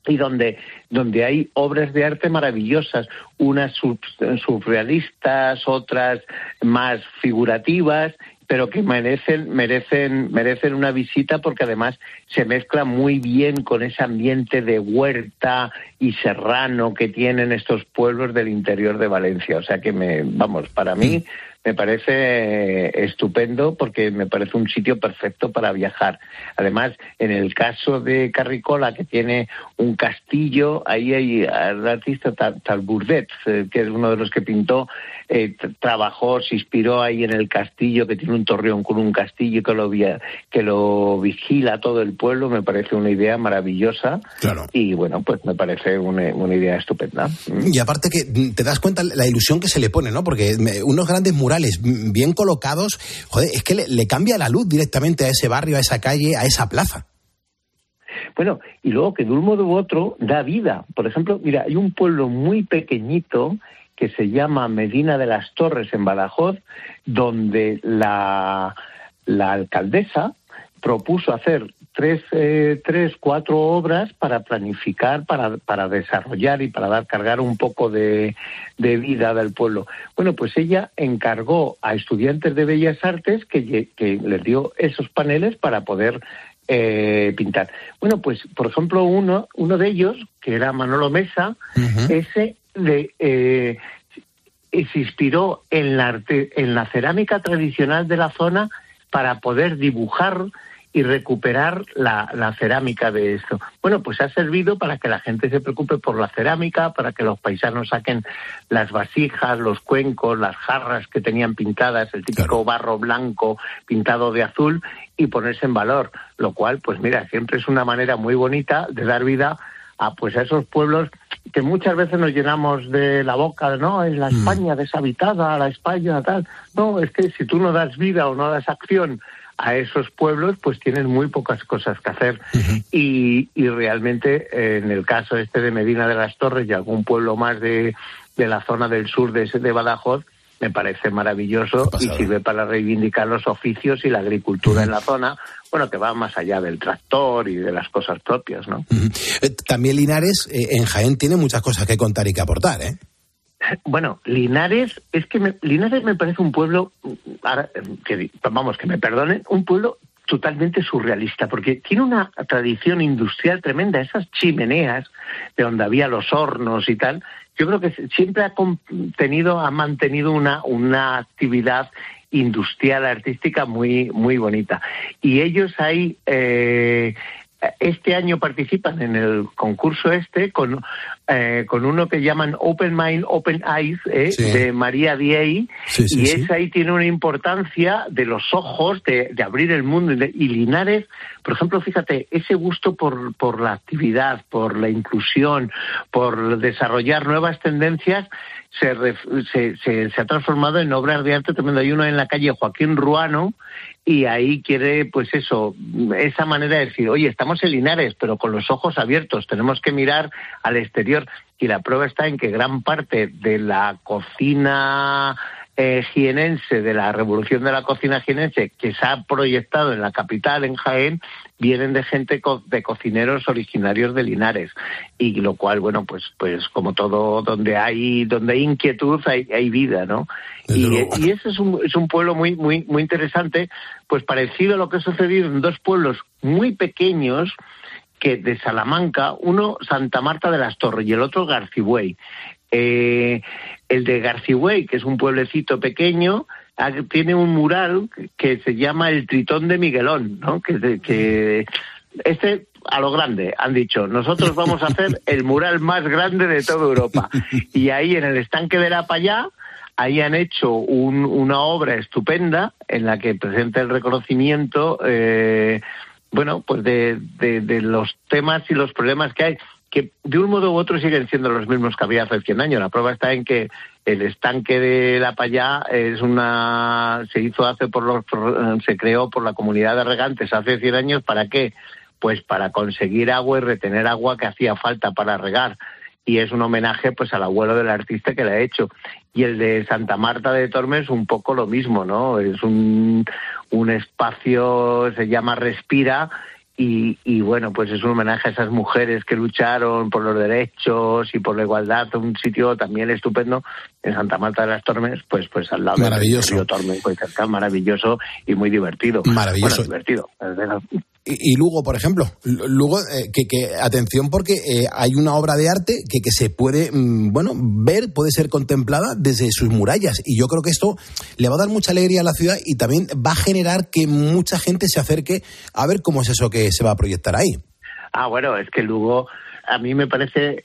y donde, donde hay obras de arte maravillosas, unas sub- surrealistas, otras más figurativas, pero que merecen, merecen, merecen una visita porque además se mezcla muy bien con ese ambiente de huerta y serrano que tienen estos pueblos del interior de Valencia. O sea que me, vamos, para mí me parece eh, estupendo porque me parece un sitio perfecto para viajar. Además, en el caso de Carricola, que tiene un castillo, ahí hay el artista Tal- Talbourdet, eh, que es uno de los que pintó, eh, trabajó, se inspiró ahí en el castillo, que tiene un torreón con un castillo que lo, que lo vigila todo el pueblo, me parece una idea maravillosa. Y bueno, pues me parece una, una idea estupenda. Y aparte que mm, te das cuenta la ilusión que se le pone, ¿no? Porque unos grandes murales bien colocados, joder, es que le, le cambia la luz directamente a ese barrio, a esa calle, a esa plaza. Bueno, y luego que de un modo u otro da vida. Por ejemplo, mira, hay un pueblo muy pequeñito que se llama Medina de las Torres en Badajoz, donde la, la alcaldesa propuso hacer tres, eh, tres, cuatro obras para planificar, para, para desarrollar y para dar cargar un poco de, de vida del pueblo. Bueno, pues ella encargó a estudiantes de Bellas Artes que, que les dio esos paneles para poder eh, pintar. Bueno, pues por ejemplo uno, uno de ellos, que era Manolo Mesa, ese de, eh, se inspiró en la, arte- en la cerámica tradicional de la zona para poder dibujar y recuperar la, la cerámica de esto. Bueno, pues ha servido para que la gente se preocupe por la cerámica, para que los paisanos saquen las vasijas, los cuencos, las jarras que tenían pintadas, el típico barro blanco pintado de azul y ponerse en valor, lo cual, pues mira, siempre es una manera muy bonita de dar vida a pues a esos pueblos que muchas veces nos llenamos de la boca, no, es la España deshabitada, la España tal. No, es que si tú no das vida o no das acción a esos pueblos, pues tienen muy pocas cosas que hacer. y, y realmente, en el caso este de Medina de las Torres y algún pueblo más de, de la zona del sur de, de Badajoz, me parece maravilloso y sirve para reivindicar los oficios y la agricultura en la zona, bueno, que va más allá del tractor y de las cosas propias, ¿no? Eh, También Linares eh, en Jaén tiene muchas cosas que contar y que aportar, ¿eh? Bueno, Linares, es que me- Linares me parece un pueblo, ahora, que, vamos, que me perdonen, un pueblo totalmente surrealista, porque tiene una tradición industrial tremenda, esas chimeneas de donde había los hornos y tal, yo creo que siempre ha tenido, ha mantenido una, una actividad industrial, artística muy, muy bonita. Y ellos ahí, eh, este año participan en el concurso este con, eh, con uno que llaman Open Mind, Open Eyes, eh, Sí. de María Diey, Sí, sí, y esa ahí tiene una importancia de los ojos, de, de abrir el mundo. Y Linares, por ejemplo, fíjate, ese gusto por, por la actividad, por la inclusión, por desarrollar nuevas tendencias, se, se, se- se ha transformado en obras de arte tremendo. Hay uno en la calle Joaquín Ruano y ahí quiere, pues eso, esa manera de decir, oye, estamos en Linares, pero con los ojos abiertos, tenemos que mirar al exterior. Y la prueba está en que gran parte de la cocina eh, jienense, de la revolución de la cocina jienense, que se ha proyectado en la capital, en Jaén, vienen de gente, co- de cocineros originarios de Linares. Y lo cual, bueno, pues, pues como todo, donde hay, donde hay inquietud, hay, hay vida, ¿no? Y, y ese es un, es un pueblo muy, muy, muy interesante, pues parecido a lo que ha sucedido en dos pueblos muy pequeños, que de Salamanca, uno Santa Marta de las Torres y el otro Garcigüey. Eh, el de Garcigüey, que es un pueblecito pequeño, tiene un mural que se llama el Tritón de Miguelón, ¿no? Que, que este a lo grande han dicho nosotros vamos a hacer el mural más grande de toda Europa y ahí en el estanque de la Payá ahí han hecho un- una obra estupenda en la que presenta el reconocimiento eh, bueno pues de los temas y los problemas que hay que de un modo u otro siguen siendo los mismos que había hace 100 años. La prueba está en que el estanque de La Payá es una se hizo hace por los se creó por la comunidad de regantes hace 100 años para qué? Pues para conseguir agua y retener agua que hacía falta para regar y es un homenaje pues al abuelo del artista que le ha hecho y el de Santa Marta de Tormes un poco lo mismo no es un un espacio se llama Respira y, y bueno, pues es un homenaje a esas mujeres que lucharon por los derechos y por la igualdad, un sitio también estupendo en Santa Marta de las Tormes, pues pues al lado del Maravilloso. río Tormes, pues cerca, maravilloso y muy divertido. Maravilloso. Bueno, divertido. Y, Lugo, por ejemplo, Lugo, eh, que, que atención porque eh, hay una obra de arte que, que se puede, mm, bueno, ver, puede ser contemplada desde sus murallas. Y yo creo que esto le va a dar mucha alegría a la ciudad y también va a generar que mucha gente se acerque a ver cómo es eso que se va a proyectar ahí. Ah, bueno, es que Lugo, a mí me parece,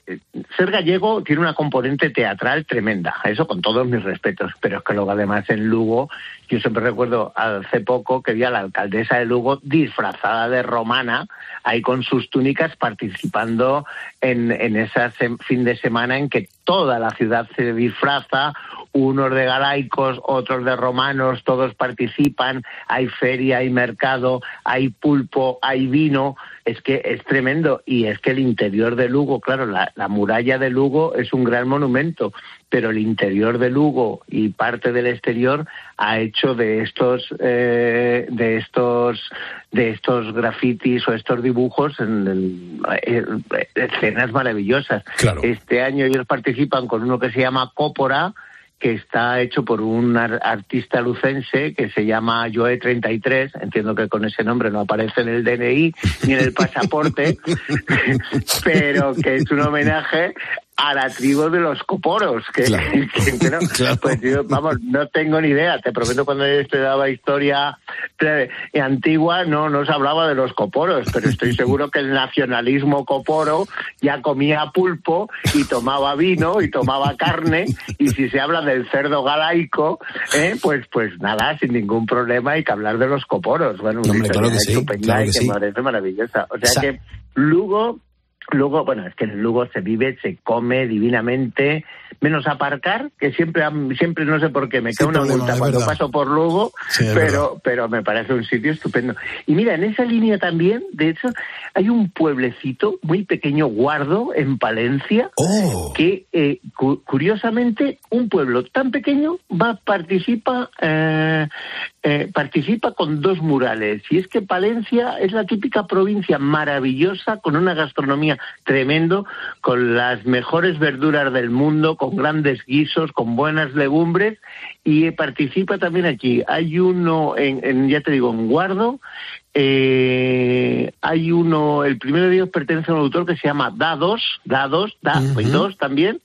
ser gallego tiene una componente teatral tremenda, eso con todos mis respetos, pero es que luego además en Lugo, yo siempre recuerdo hace poco que vi a la alcaldesa de Lugo disfrazada de romana, ahí con sus túnicas participando en, en ese fin de semana en que toda la ciudad se disfraza, unos de galaicos, otros de romanos, todos participan, hay feria, hay mercado, hay pulpo, hay vino, es que es tremendo y es que el interior de Lugo, claro, la, la muralla de Lugo es un gran monumento, pero el interior de Lugo y parte del exterior ha hecho de estos eh, de estos de estos grafitis o estos dibujos en, en- en- escenas maravillosas. Este año ellos participan con uno que se llama Cópora que está hecho por un ar- artista lucense que se llama Joe 33, entiendo que con ese nombre no aparece en el DNI ni en el pasaporte, pero que es un homenaje a la tribu de los coporos, que, que- que no, pues yo, vamos, no tengo ni idea, te prometo cuando yo te daba historia eh, antigua no nos hablaba de los coporos, pero estoy seguro que el nacionalismo coporo ya comía pulpo y tomaba vino y tomaba carne y si se habla del cerdo galaico, eh, pues pues nada, sin ningún problema hay que hablar de los coporos. Bueno, una Hombre, claro que sí, claro sí. me parece maravillosa. O sea Sa- que Lugo Luego, bueno, es que en Lugo se vive, se come divinamente, menos aparcar, que siempre, siempre no sé por qué, me Sí, cae una multa cuando verdad. paso por Lugo, Sí, es verdad. pero, pero me parece un sitio estupendo. Y mira, en esa línea también, de hecho, hay un pueblecito muy pequeño, Guardo, en Palencia, Oh. que eh, cu- curiosamente un pueblo tan pequeño va participa eh, eh, participa con dos murales y es que Palencia es la típica provincia maravillosa con una gastronomía tremendo con las mejores verduras del mundo con grandes guisos con buenas legumbres y eh, participa también aquí. Hay uno en, en, ya te digo en Guardo eh, hay uno, el primero de ellos pertenece a un autor que se llama Dados, Dados, Da, y dos también,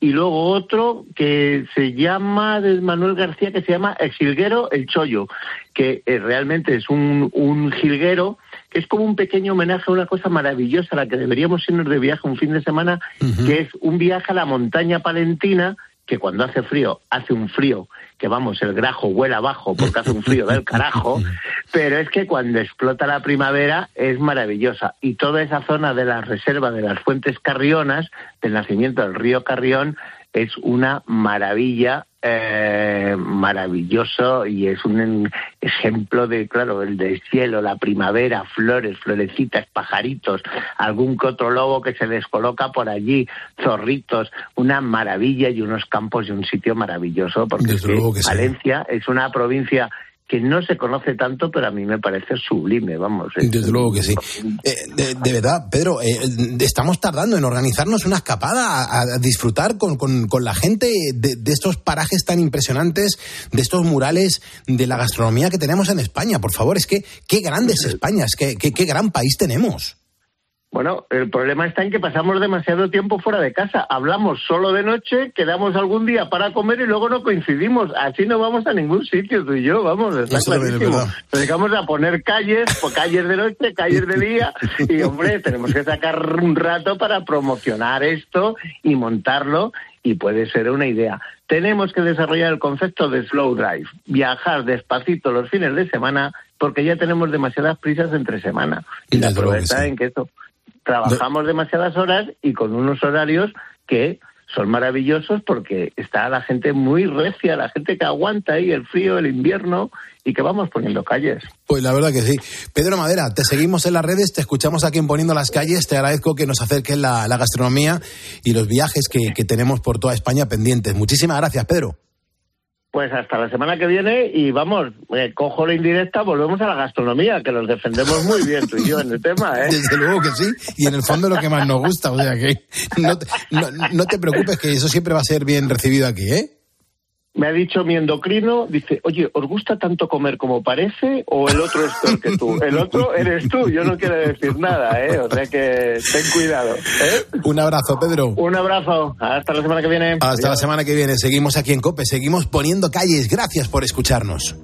y luego otro que se llama de Manuel García que se llama El Jilguero El Chollo, que eh, realmente es un, un jilguero es como un pequeño homenaje a una cosa maravillosa a la que deberíamos irnos de viaje un fin de semana, que es un viaje a la montaña palentina que cuando hace frío, hace un frío, que vamos, el grajo huele abajo porque hace un frío del carajo, pero es que cuando explota la primavera es maravillosa. Y toda esa zona de la reserva de las fuentes carrionas, del nacimiento del río Carrión, es una maravilla, eh, maravilloso y es un ejemplo de, claro, el del cielo, la primavera, flores, florecitas, pajaritos, algún que otro lobo que se descoloca por allí, zorritos, una maravilla y unos campos y un sitio maravilloso, porque es que sí. Valencia es una provincia que no se conoce tanto, pero a mí me parece sublime, vamos. es- Desde luego que sí. Eh, de, de verdad, Pedro, eh, estamos tardando en organizarnos una escapada a, a disfrutar con, con- con la gente de, de estos parajes tan impresionantes, de estos murales, de la gastronomía que tenemos en España. Por favor, es que qué grande es España, es que qué, qué gran país tenemos. Bueno, el problema está en que pasamos demasiado tiempo fuera de casa. Hablamos solo de noche, quedamos algún día para comer y luego no coincidimos. Así no vamos a ningún sitio, tú y yo, vamos, está Eso también es clarísimo. verdad. Nos dedicamos a poner calles, pues, calles de noche, calles de día, y hombre, tenemos que sacar un rato para promocionar esto y montarlo, y puede ser una idea. Tenemos que desarrollar el concepto de slow drive, viajar despacito los fines de semana, porque ya tenemos demasiadas prisas entre semana. Y la prueba está sí. en que esto trabajamos demasiadas horas y con unos horarios que son maravillosos porque está la gente muy recia, la gente que aguanta ahí el frío, el invierno y que vamos poniendo calles. Pues la verdad que sí. Pedro Madera, te seguimos en las redes, te escuchamos aquí en Poniendo las Calles, te agradezco que nos acerques la, la gastronomía y los viajes que, que tenemos por toda España pendientes. Muchísimas gracias, Pedro. Pues hasta la semana que viene y vamos, eh, cojo la indirecta, volvemos a la gastronomía, que los defendemos muy bien tú y yo en el tema, ¿eh? Desde luego que sí, y en el fondo lo que más nos gusta, o sea que no, te- no te preocupes que eso siempre va a ser bien recibido aquí, ¿eh? Me ha dicho mi endocrino, dice, oye, ¿os gusta tanto comer como parece o el otro es peor que tú? El otro eres tú, yo no quiero decir nada, ¿eh? O sea que ten cuidado, ¿eh? Un abrazo, Pedro. Un abrazo, hasta la semana que viene. Hasta la semana que viene, seguimos aquí en COPE, seguimos poniendo calles, gracias por escucharnos.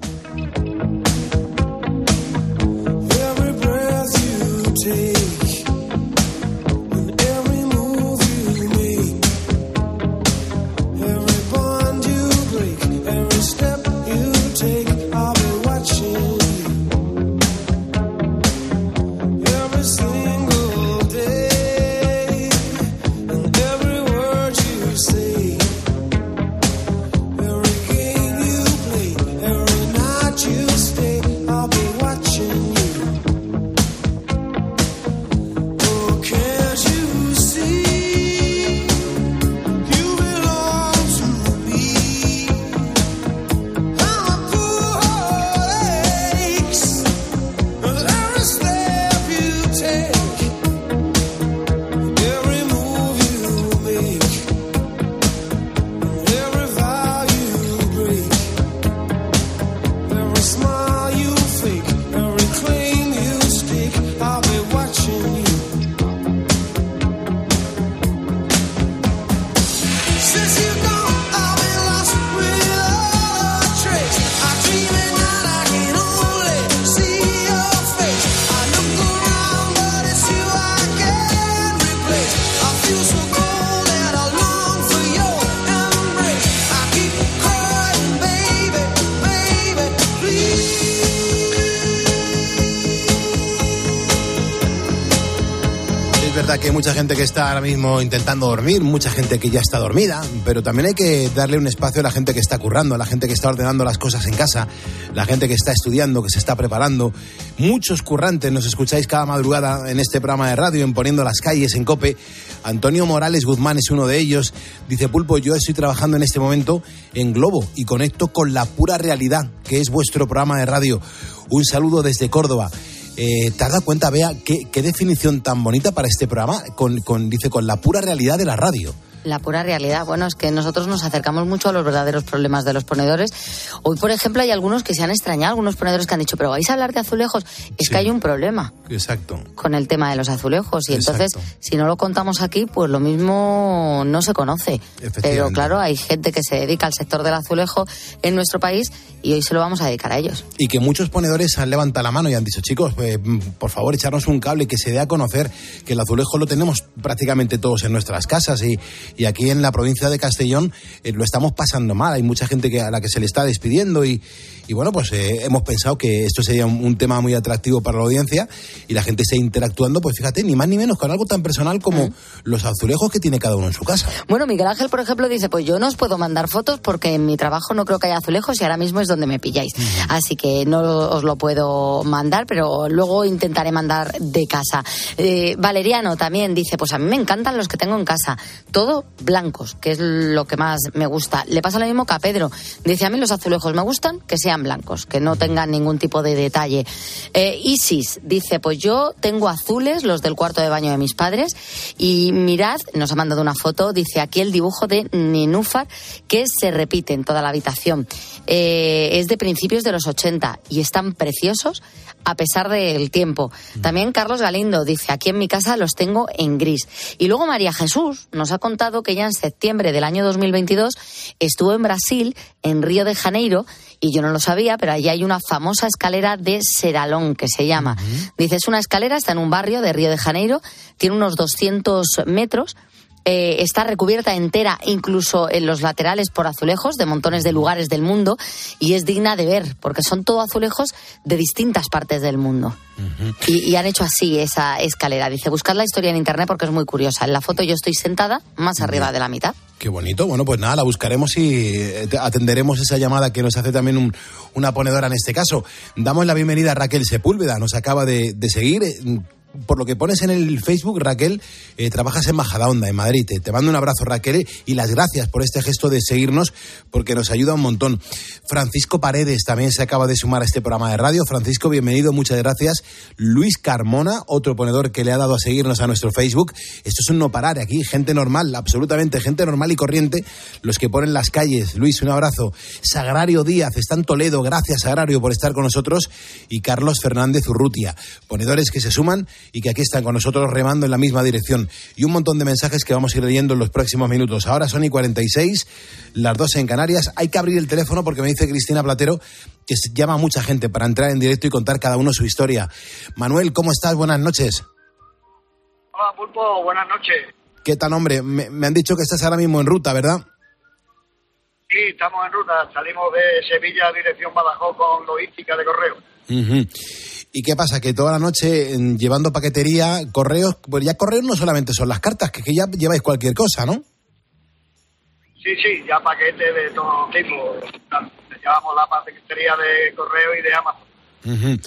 Mucha gente que está ahora mismo intentando dormir, mucha gente que ya está dormida, pero también hay que darle un espacio a la gente que está currando, a la gente que está ordenando las cosas en casa, la gente que está estudiando, que se está preparando. Muchos currantes nos escucháis cada madrugada en este programa de radio, en Poniendo las Calles, en COPE. Antonio Morales Guzmán es uno de ellos. Dice, Pulpo, yo estoy trabajando en este momento en Globo y conecto con la pura realidad, que es vuestro programa de radio. Un saludo desde Córdoba. Eh, ¿Te dado cuenta, Bea, qué, qué definición tan bonita para este programa? Con, con- dice, con la pura realidad de la radio. La pura realidad. Bueno, es que nosotros nos acercamos mucho a los verdaderos problemas de los ponedores. Hoy, por ejemplo, hay algunos que se han extrañado, algunos ponedores que han dicho, pero vais a hablar de azulejos. Es que hay un problema Exacto. con el tema de los azulejos y entonces, si no lo contamos aquí, pues lo mismo no se conoce. Pero claro, hay gente que se dedica al sector del azulejo en nuestro país y hoy se lo vamos a dedicar a ellos. Y que muchos ponedores han levantado la mano y han dicho, chicos, eh, por favor, echarnos un cable que se dé a conocer que el azulejo lo tenemos prácticamente todos en nuestras casas y, y aquí en la provincia de Castellón eh, lo estamos pasando mal. Hay mucha gente que, a la que se le está despidiendo y, y bueno, pues eh, hemos pensado que esto sería un, un tema muy atractivo para la audiencia y la gente está interactuando, pues fíjate, ni más ni menos con algo tan personal como los azulejos que tiene cada uno en su casa. Bueno, Miguel Ángel, por ejemplo, dice, pues yo no os puedo mandar fotos porque en mi trabajo no creo que haya azulejos y ahora mismo es donde me pilláis. Así que no os lo puedo mandar, pero luego intentaré mandar de casa. Eh, Valeriano también dice, pues a mí me encantan los que tengo en casa. Todo blancos, que es lo que más me gusta. Le pasa lo mismo que a Pedro. Dice, a mí los azulejos me gustan que sean blancos, que no tengan ningún tipo de detalle. Eh, Isis dice, pues yo tengo azules, los del cuarto de baño de mis padres, y mirad, nos ha mandado una foto, dice aquí el dibujo de Ninúfar, que se repite en toda la habitación. Eh, es de principios de los 80 y están preciosos a pesar del tiempo. También Carlos Galindo dice, aquí en mi casa los tengo en gris. Y luego María Jesús nos ha contado que ya en septiembre del año 2022 estuvo en Brasil, en Río de Janeiro, y yo no lo sabía, pero allí hay una famosa escalera de Seralón, que se llama. Dice, es una escalera, está en un barrio de Río de Janeiro, tiene unos 200 metros, eh, está recubierta entera, incluso en los laterales, por azulejos de montones de lugares del mundo y es digna de ver, porque son todo azulejos de distintas partes del mundo. y, y han hecho así esa escalera. Dice, buscad la historia en internet porque es muy curiosa. En la foto yo estoy sentada más arriba de la mitad. Qué bonito. Bueno, pues nada, la buscaremos y eh, te- atenderemos esa llamada que nos hace también un- una ponedora en este caso. Damos la bienvenida a Raquel Sepúlveda, nos acaba de, de seguir. Eh, Por lo que pones en el Facebook, Raquel, eh, trabajas en Majadahonda, en Madrid. Te, mando un abrazo, Raquel, y las gracias por este gesto de seguirnos, porque nos ayuda un montón. Francisco Paredes también se acaba de sumar a este programa de radio. Francisco, bienvenido, muchas gracias. Luis Carmona, otro ponedor que le ha dado a seguirnos a nuestro Facebook. Esto es un no parar aquí, gente normal, absolutamente gente normal y corriente, los que ponen las calles. Luis, un abrazo. Sagrario Díaz, está en Toledo, gracias Sagrario por estar con nosotros. Y Carlos Fernández Urrutia, ponedores que se suman y que aquí están con nosotros remando en la misma dirección. Y un montón de mensajes que vamos a ir leyendo en los próximos minutos. Ahora son y 46, las 12 en Canarias. Hay que abrir el teléfono porque me dice Cristina Platero que se llama a mucha gente para entrar en directo y contar cada uno su historia. Manuel, ¿cómo estás? Buenas noches. Hola, Pulpo, buenas noches. ¿Qué tal, hombre? Me, me han dicho que estás ahora mismo en ruta, ¿verdad? Sí, estamos en ruta. Salimos de Sevilla, dirección Badajoz, con logística de correo. Ujú. ¿Y qué pasa? Que toda la noche llevando paquetería, correos, pues ya correos no solamente son las cartas, que, que ya lleváis cualquier cosa, ¿no? Sí, sí, ya paquetes de todo tipo. Llevamos la paquetería de correo y de Amazon.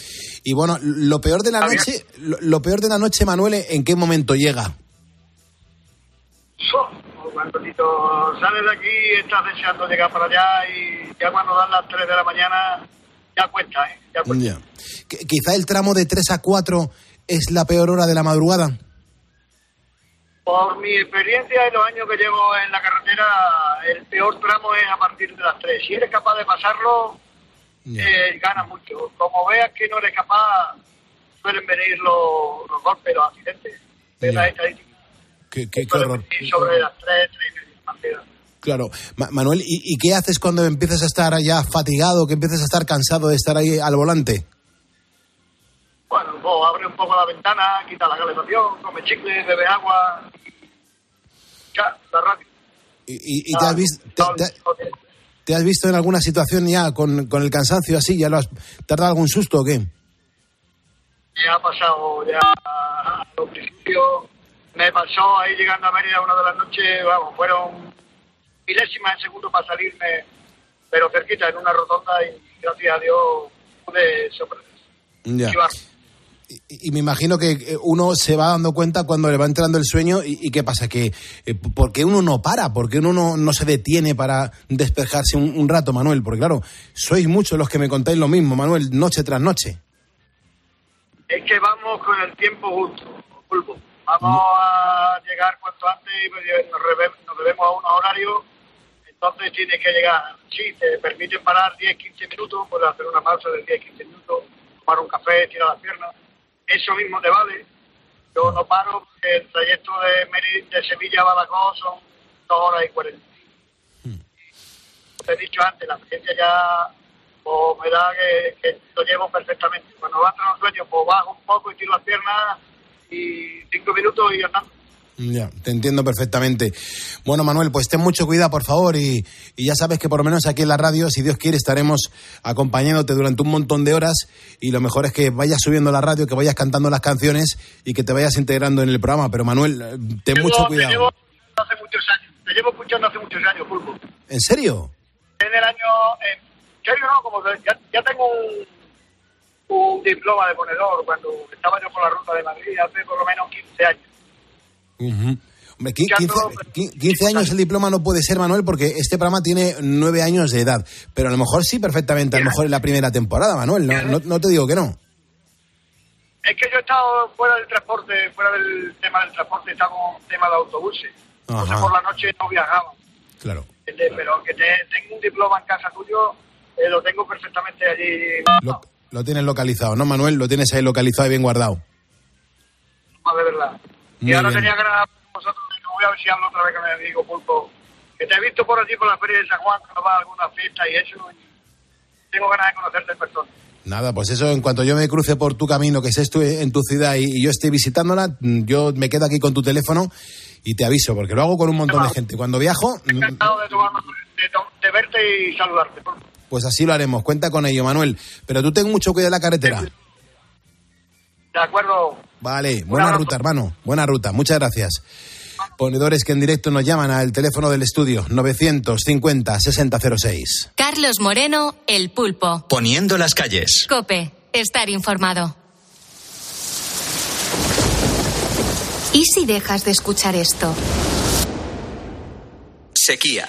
Y bueno, lo peor de la noche, lo, lo peor de la noche, Manuel, ¿en qué momento llega? So, Cuando sales de aquí, estás deseando llegar para allá y ya cuando dan las 3 de la mañana, ya cuesta, ¿eh? Ya cuesta. Ya. Qu- Quizá el tramo de 3 a 4 es la peor hora de la madrugada. Por mi experiencia y los años que llevo en la carretera, el peor tramo es a partir de las 3. Si eres capaz de pasarlo, eh, ganas mucho. Como veas que no eres capaz, suelen venir los, los golpes, los accidentes. De las estadísticas. Qué, qué- qué horror. Sobre las 3, 3 y media. Claro. Ma- Manuel, ¿y, y qué haces cuando empiezas a estar ya fatigado, que empiezas a estar cansado de estar ahí al volante? Bueno, pues abre un poco la ventana, quita la calefacción, come chicle, bebe agua. Ya, la radio. ¿Y, y- y te, has visto, te, te- te has visto en alguna situación ya con, con el cansancio así? ¿Ya lo has, ¿Te has dado algún susto o qué? Me ha pasado ya a los principios. Me pasó ahí llegando a Mérida una de las noches, vamos, fueron milésimas de segundo para salirme, pero cerquita en una rotonda y gracias a Dios pude. Ya. Y, y me imagino que eh, uno se va dando cuenta cuando le va entrando el sueño y, y qué pasa, que eh, ¿por qué uno no para? ¿Por qué uno no, no se detiene para despejarse un, un rato, Manuel? Porque claro, sois muchos los que me contáis lo mismo, Manuel, noche tras noche. Es que vamos con el tiempo justo, pulpo. Vamos a llegar cuanto antes y nos, nos debemos a unos horarios, entonces tienes que llegar. Sí, te permiten parar 10-15 minutos, puedes hacer una pausa de 10-15 minutos, tomar un café, tirar las piernas. Eso mismo te vale. Yo no paro porque el trayecto de, Sevilla a Badajoz son 2 horas y 40. Te he dicho antes, la experiencia ya pues, me da que, lo llevo perfectamente. Cuando va a entrar sueño, pues bajo un poco y tiro las piernas y cinco minutos y andando. Ya, te entiendo perfectamente. Bueno, Manuel, pues ten mucho cuidado, por favor, y, y ya sabes que por lo menos aquí en la radio, si Dios quiere, estaremos acompañándote durante un montón de horas y lo mejor es que vayas subiendo la radio, que vayas cantando las canciones y que te vayas integrando en el programa. Pero Manuel, eh, ten Llevo- mucho Te cuidado. llevo hace muchos años. Te llevo escuchando hace muchos años, Pulpo. ¿En serio? En el año... En serio, no, como ya, ya tengo un, un diploma de ponedor cuando estaba yo por la ruta de Madrid hace por lo menos 15 años. Ujú. Hombre, qui- 15, qui- 15 años el diploma no puede ser, Manuel, porque este programa tiene 9 años de edad. Pero a lo mejor sí, perfectamente. A lo mejor en la primera temporada, Manuel. No, no, no te digo que no. Es que yo he estado fuera del transporte, fuera del tema del transporte, he estado con tema de autobuses. Ajá, Por la noche no viajaba. claro. ¿entiendes? Pero que te- tengo un diploma en casa tuyo, eh, lo tengo perfectamente allí. Lo, lo tienes localizado, ¿no, Manuel? Lo tienes ahí localizado y bien guardado. más de verdad. Y Muy ahora bien. tenía ganas de hablar con vosotros, y voy a ver si hablo otra vez con mi amigo Pulpo, que te he visto por allí por la feria de San Juan cuando vas a alguna fiesta y eso, y tengo ganas de conocerte en persona. Nada, pues eso, en cuanto yo me cruce por tu camino, que estés tú en tu ciudad y, y yo esté visitándola, mm, yo me quedo aquí con tu teléfono y te aviso, porque lo hago con un montón de gente. Cuando viajo, mm, Encantado de, de, verte y saludarte. Pulpo. pues así lo haremos. Cuenta con ello, Manuel. Pero tú ten mucho cuidado en la carretera. De acuerdo. Vale, buena ruta, hermano. Buena ruta. Muchas gracias. Ponedores que en directo nos llaman al teléfono del estudio 950-6006. Carlos Moreno, El Pulpo. Poniendo las calles. Cope, estar informado. ¿Y si dejas de escuchar esto? Sequía.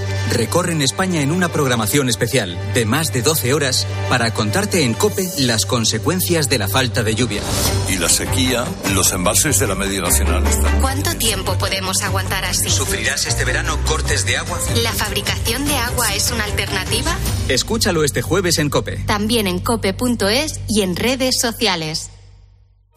recorren España en una programación especial de más de 12 horas para contarte en COPE las consecuencias de la falta de lluvia. Y la sequía, los embalses de la media nacional están. ¿Cuánto tiempo podemos aguantar así? ¿Sufrirás este verano cortes de agua? ¿La fabricación de agua es una alternativa? Escúchalo este jueves en COPE. También en cope.es y en redes sociales.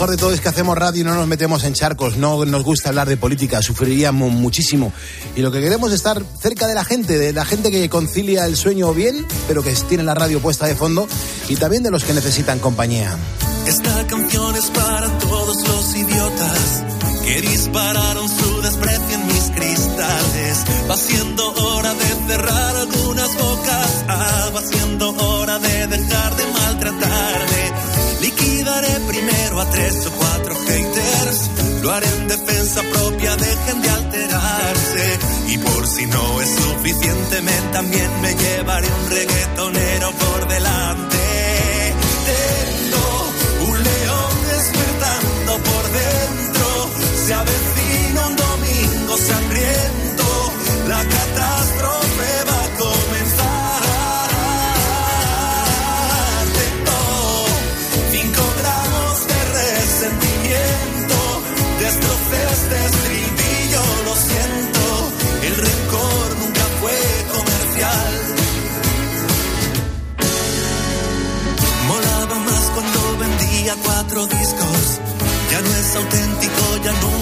Mejor de todo es que hacemos radio y no nos metemos en charcos, no nos gusta hablar de política, sufriríamos muchísimo. Y lo que queremos es estar cerca de la gente, de la gente que concilia el sueño bien, pero que tiene la radio puesta de fondo, y también de los que necesitan compañía. Esta canción es para todos los idiotas que dispararon su desprecio en mis cristales. Va siendo hora de cerrar algunas bocas, ah, va siendo hora de dejar de maltratarme. Primero a tres o cuatro haters, lo haré en defensa propia, dejen de alterarse. Y por si no es suficiente, me también me llevaré un reggaetonero por delante. Tengo un león despertando por dentro. Se avecina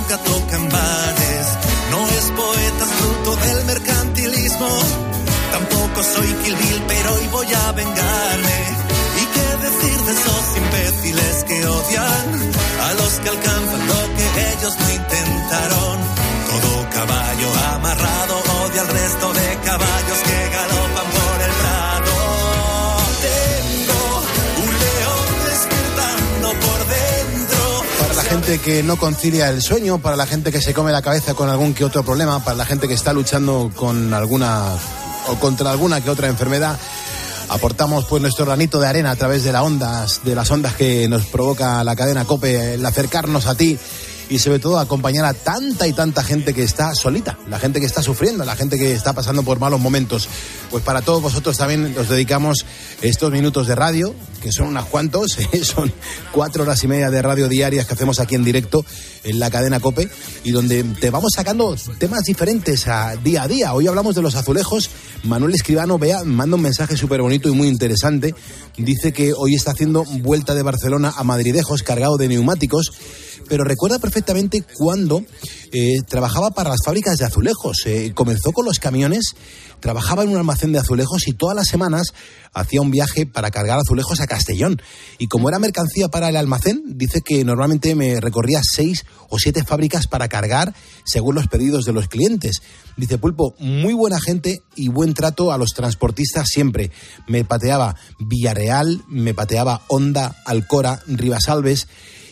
ya nunca toca en bares. No es poeta, fruto del mercantilismo. Tampoco soy Kill Bill, pero hoy voy a vengarme. ¿Y qué decir de esos imbéciles que odian a los que alcanzan lo que ellos no intentaron? Todo caballo amarrado gente que no concilia el sueño, para la gente que se come la cabeza con algún que otro problema, para la gente que está luchando con alguna o contra alguna que otra enfermedad, aportamos pues nuestro granito de arena a través de las ondas, de las ondas que nos provoca la cadena COPE, el acercarnos a ti y sobre todo acompañar a tanta y tanta gente que está solita, la gente que está sufriendo, la gente que está pasando por malos momentos. Pues para todos vosotros también os dedicamos estos minutos de radio, que son unas cuantos, ¿eh? son cuatro horas y media de radio diarias que hacemos aquí en directo en la cadena COPE y donde te vamos sacando temas diferentes a día a día. Hoy hablamos de los azulejos. Manuel Escribano, vea, manda un mensaje súper bonito y muy interesante. Dice que hoy está haciendo vuelta de Barcelona a Madridejos cargado de neumáticos pero recuerda perfectamente cuando eh, trabajaba para las fábricas de azulejos. Eh, comenzó con los camiones, trabajaba en un almacén de azulejos y todas las semanas hacía un viaje para cargar azulejos a Castellón. Y como era mercancía para el almacén, dice que normalmente me recorría seis o siete fábricas para cargar según los pedidos de los clientes. Dice Pulpo, muy buena gente y buen trato a los transportistas siempre. Me pateaba Villarreal, me pateaba Honda, Alcora, Ribasalves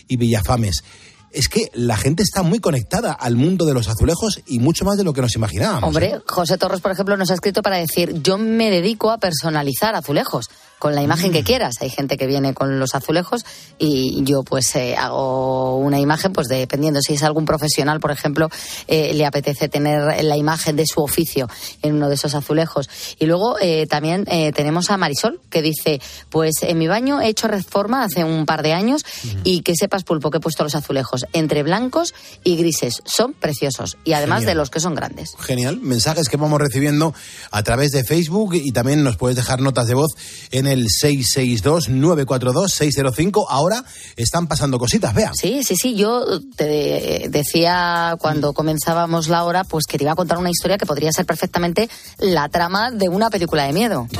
y Villafames. Es que la gente está muy conectada al mundo de los azulejos y mucho más de lo que nos imaginábamos. ¿eh? Hombre, José Torres, por ejemplo, nos ha escrito para decir, yo me dedico a personalizar azulejos con la imagen Mm. que quieras. Hay gente que viene con los azulejos y yo pues eh, hago una imagen, pues dependiendo si es algún profesional, por ejemplo, eh, le apetece tener la imagen de su oficio en uno de esos azulejos. Y luego eh, también eh, tenemos a Marisol que dice, pues en mi baño he hecho reforma hace un par de años y que sepas, Pulpo, que he puesto los azulejos entre blancos y grises. Son preciosos y además Genial. de los que son grandes. Genial, mensajes que vamos recibiendo a través de Facebook y también nos puedes dejar notas de voz en el 662-942-605. Ahora están pasando cositas, vea. Sí, sí, sí. Yo te decía cuando comenzábamos la hora, pues que te iba a contar una historia que podría ser perfectamente la trama de una película de miedo.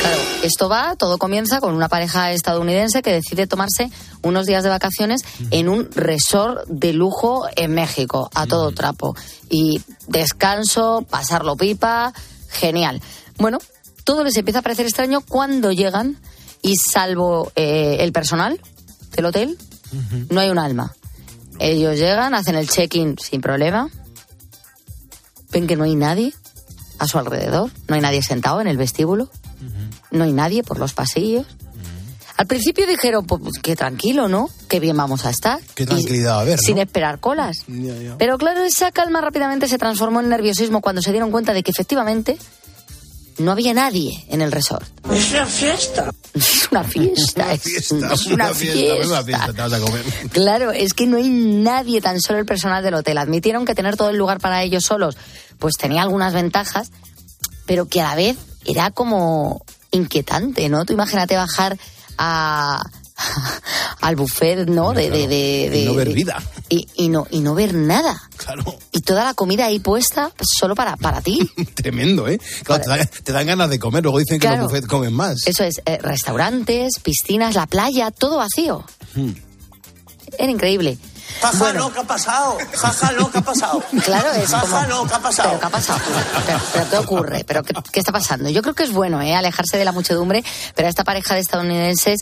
Claro, esto va, todo comienza con una pareja estadounidense que decide tomarse unos días de vacaciones en un resort de lujo en México, a todo trapo. Y descanso, pasarlo pipa, genial. Bueno, todo les empieza a parecer extraño cuando llegan y salvo eh, el personal del hotel, no hay un alma. Ellos llegan, hacen el check-in sin problema, ven que no hay nadie a su alrededor, no hay nadie sentado en el vestíbulo, no hay nadie por los pasillos. Al principio dijeron, pues que tranquilo, ¿no? Que bien vamos a estar. Qué tranquilidad va a haber, ¿no? Sin esperar colas. Pero claro, esa calma rápidamente se transformó en nerviosismo cuando se dieron cuenta de que efectivamente no había nadie en el resort. Es una fiesta. Es una fiesta. es, Fiesta, es una fiesta. una fiesta, te vas a comer. Claro, es que no hay nadie, tan solo el personal del hotel. Admitieron que tener todo el lugar para ellos solos, pues tenía algunas ventajas, pero que a la vez era como inquietante, ¿no? Tú imagínate bajar a al buffet, ¿no? De, de, de- Y no de- ver de- vida. Y, y no, y no ver nada. Claro. Y toda la comida ahí puesta pues, solo para, para ti. Tremendo, ¿eh? Claro, te, dan, te dan ganas de comer, luego dicen que Claro. los buffets comen más. Eso es, eh, restaurantes, piscinas, la playa, todo vacío. Hmm. Era increíble. Jaja, no, ¿qué ha pasado? Jaja, no, ¿qué ha pasado? Claro, es Jaja, como... no, ¿qué ha pasado? ¿Pero qué ha pasado? ¿Pero, pero qué ocurre? ¿Pero qué, qué está pasando? Yo creo que es bueno, ¿eh? Alejarse de la muchedumbre, pero a esta pareja de estadounidenses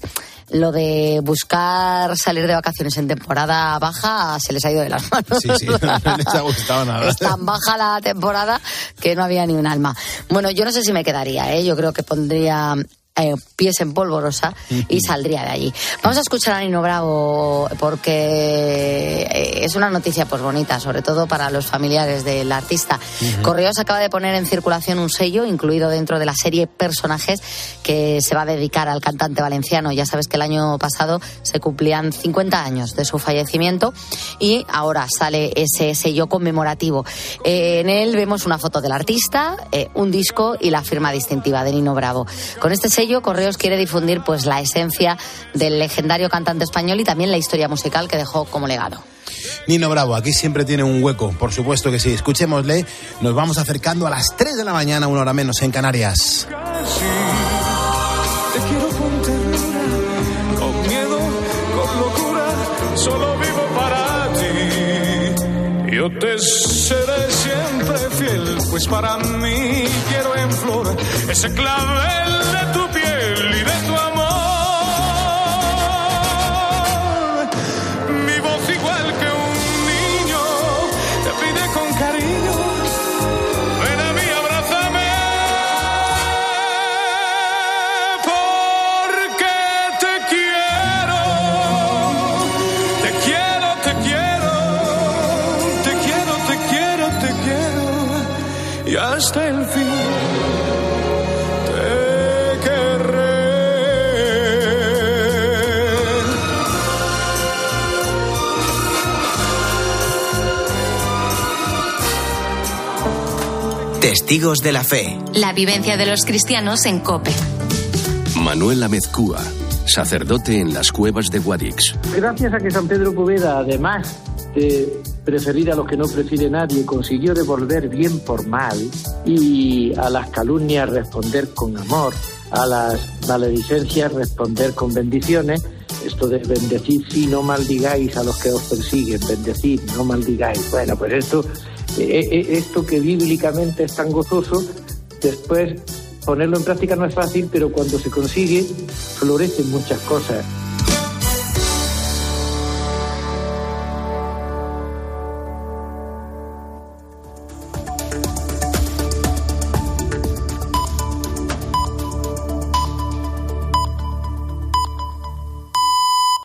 lo de buscar salir de vacaciones en temporada baja se les ha ido de las manos. Sí, sí, no les ha gustado nada. Es tan baja la temporada que no había ni un alma. Bueno, yo no sé si me quedaría, ¿eh? Yo creo que pondría eh, pies en polvorosa y saldría de allí. Vamos a escuchar a Nino Bravo porque eh, es una noticia pues bonita, sobre todo para los familiares del artista. Correos acaba de poner en circulación un sello incluido dentro de la serie Personajes que se va a dedicar al cantante valenciano. Ya sabes que el año pasado se cumplían 50 años de su fallecimiento y ahora sale ese sello conmemorativo. Eh, en él vemos una foto del artista, eh, un disco y la firma distintiva de Nino Bravo. Con este sello Correos quiere difundir pues la esencia del legendario cantante español y también la historia musical que dejó como legado. Nino Bravo, aquí siempre tiene un hueco, por supuesto que sí. Escuchémosle, nos vamos acercando a las 3 de la mañana, una hora menos en Canarias. Te quiero con ternura, con miedo, con locura, solo vivo para ti. Yo te seré siempre fiel, pues para mí quiero en flor ese clavel de tu Testigos de la Fe. La vivencia de los cristianos en COPE. Manuel Amezcúa, sacerdote en las cuevas de Guadix. Gracias a que San Pedro Poveda, además de preferir a los que no prefiere nadie, consiguió devolver bien por mal y a las calumnias responder con amor, a las maledicencias responder con bendiciones. Esto de bendecid si no maldigáis a los que os persiguen, bendecid, no maldigáis. Bueno, pues esto, esto que bíblicamente es tan gozoso, después ponerlo en práctica no es fácil, pero cuando se consigue, florecen muchas cosas.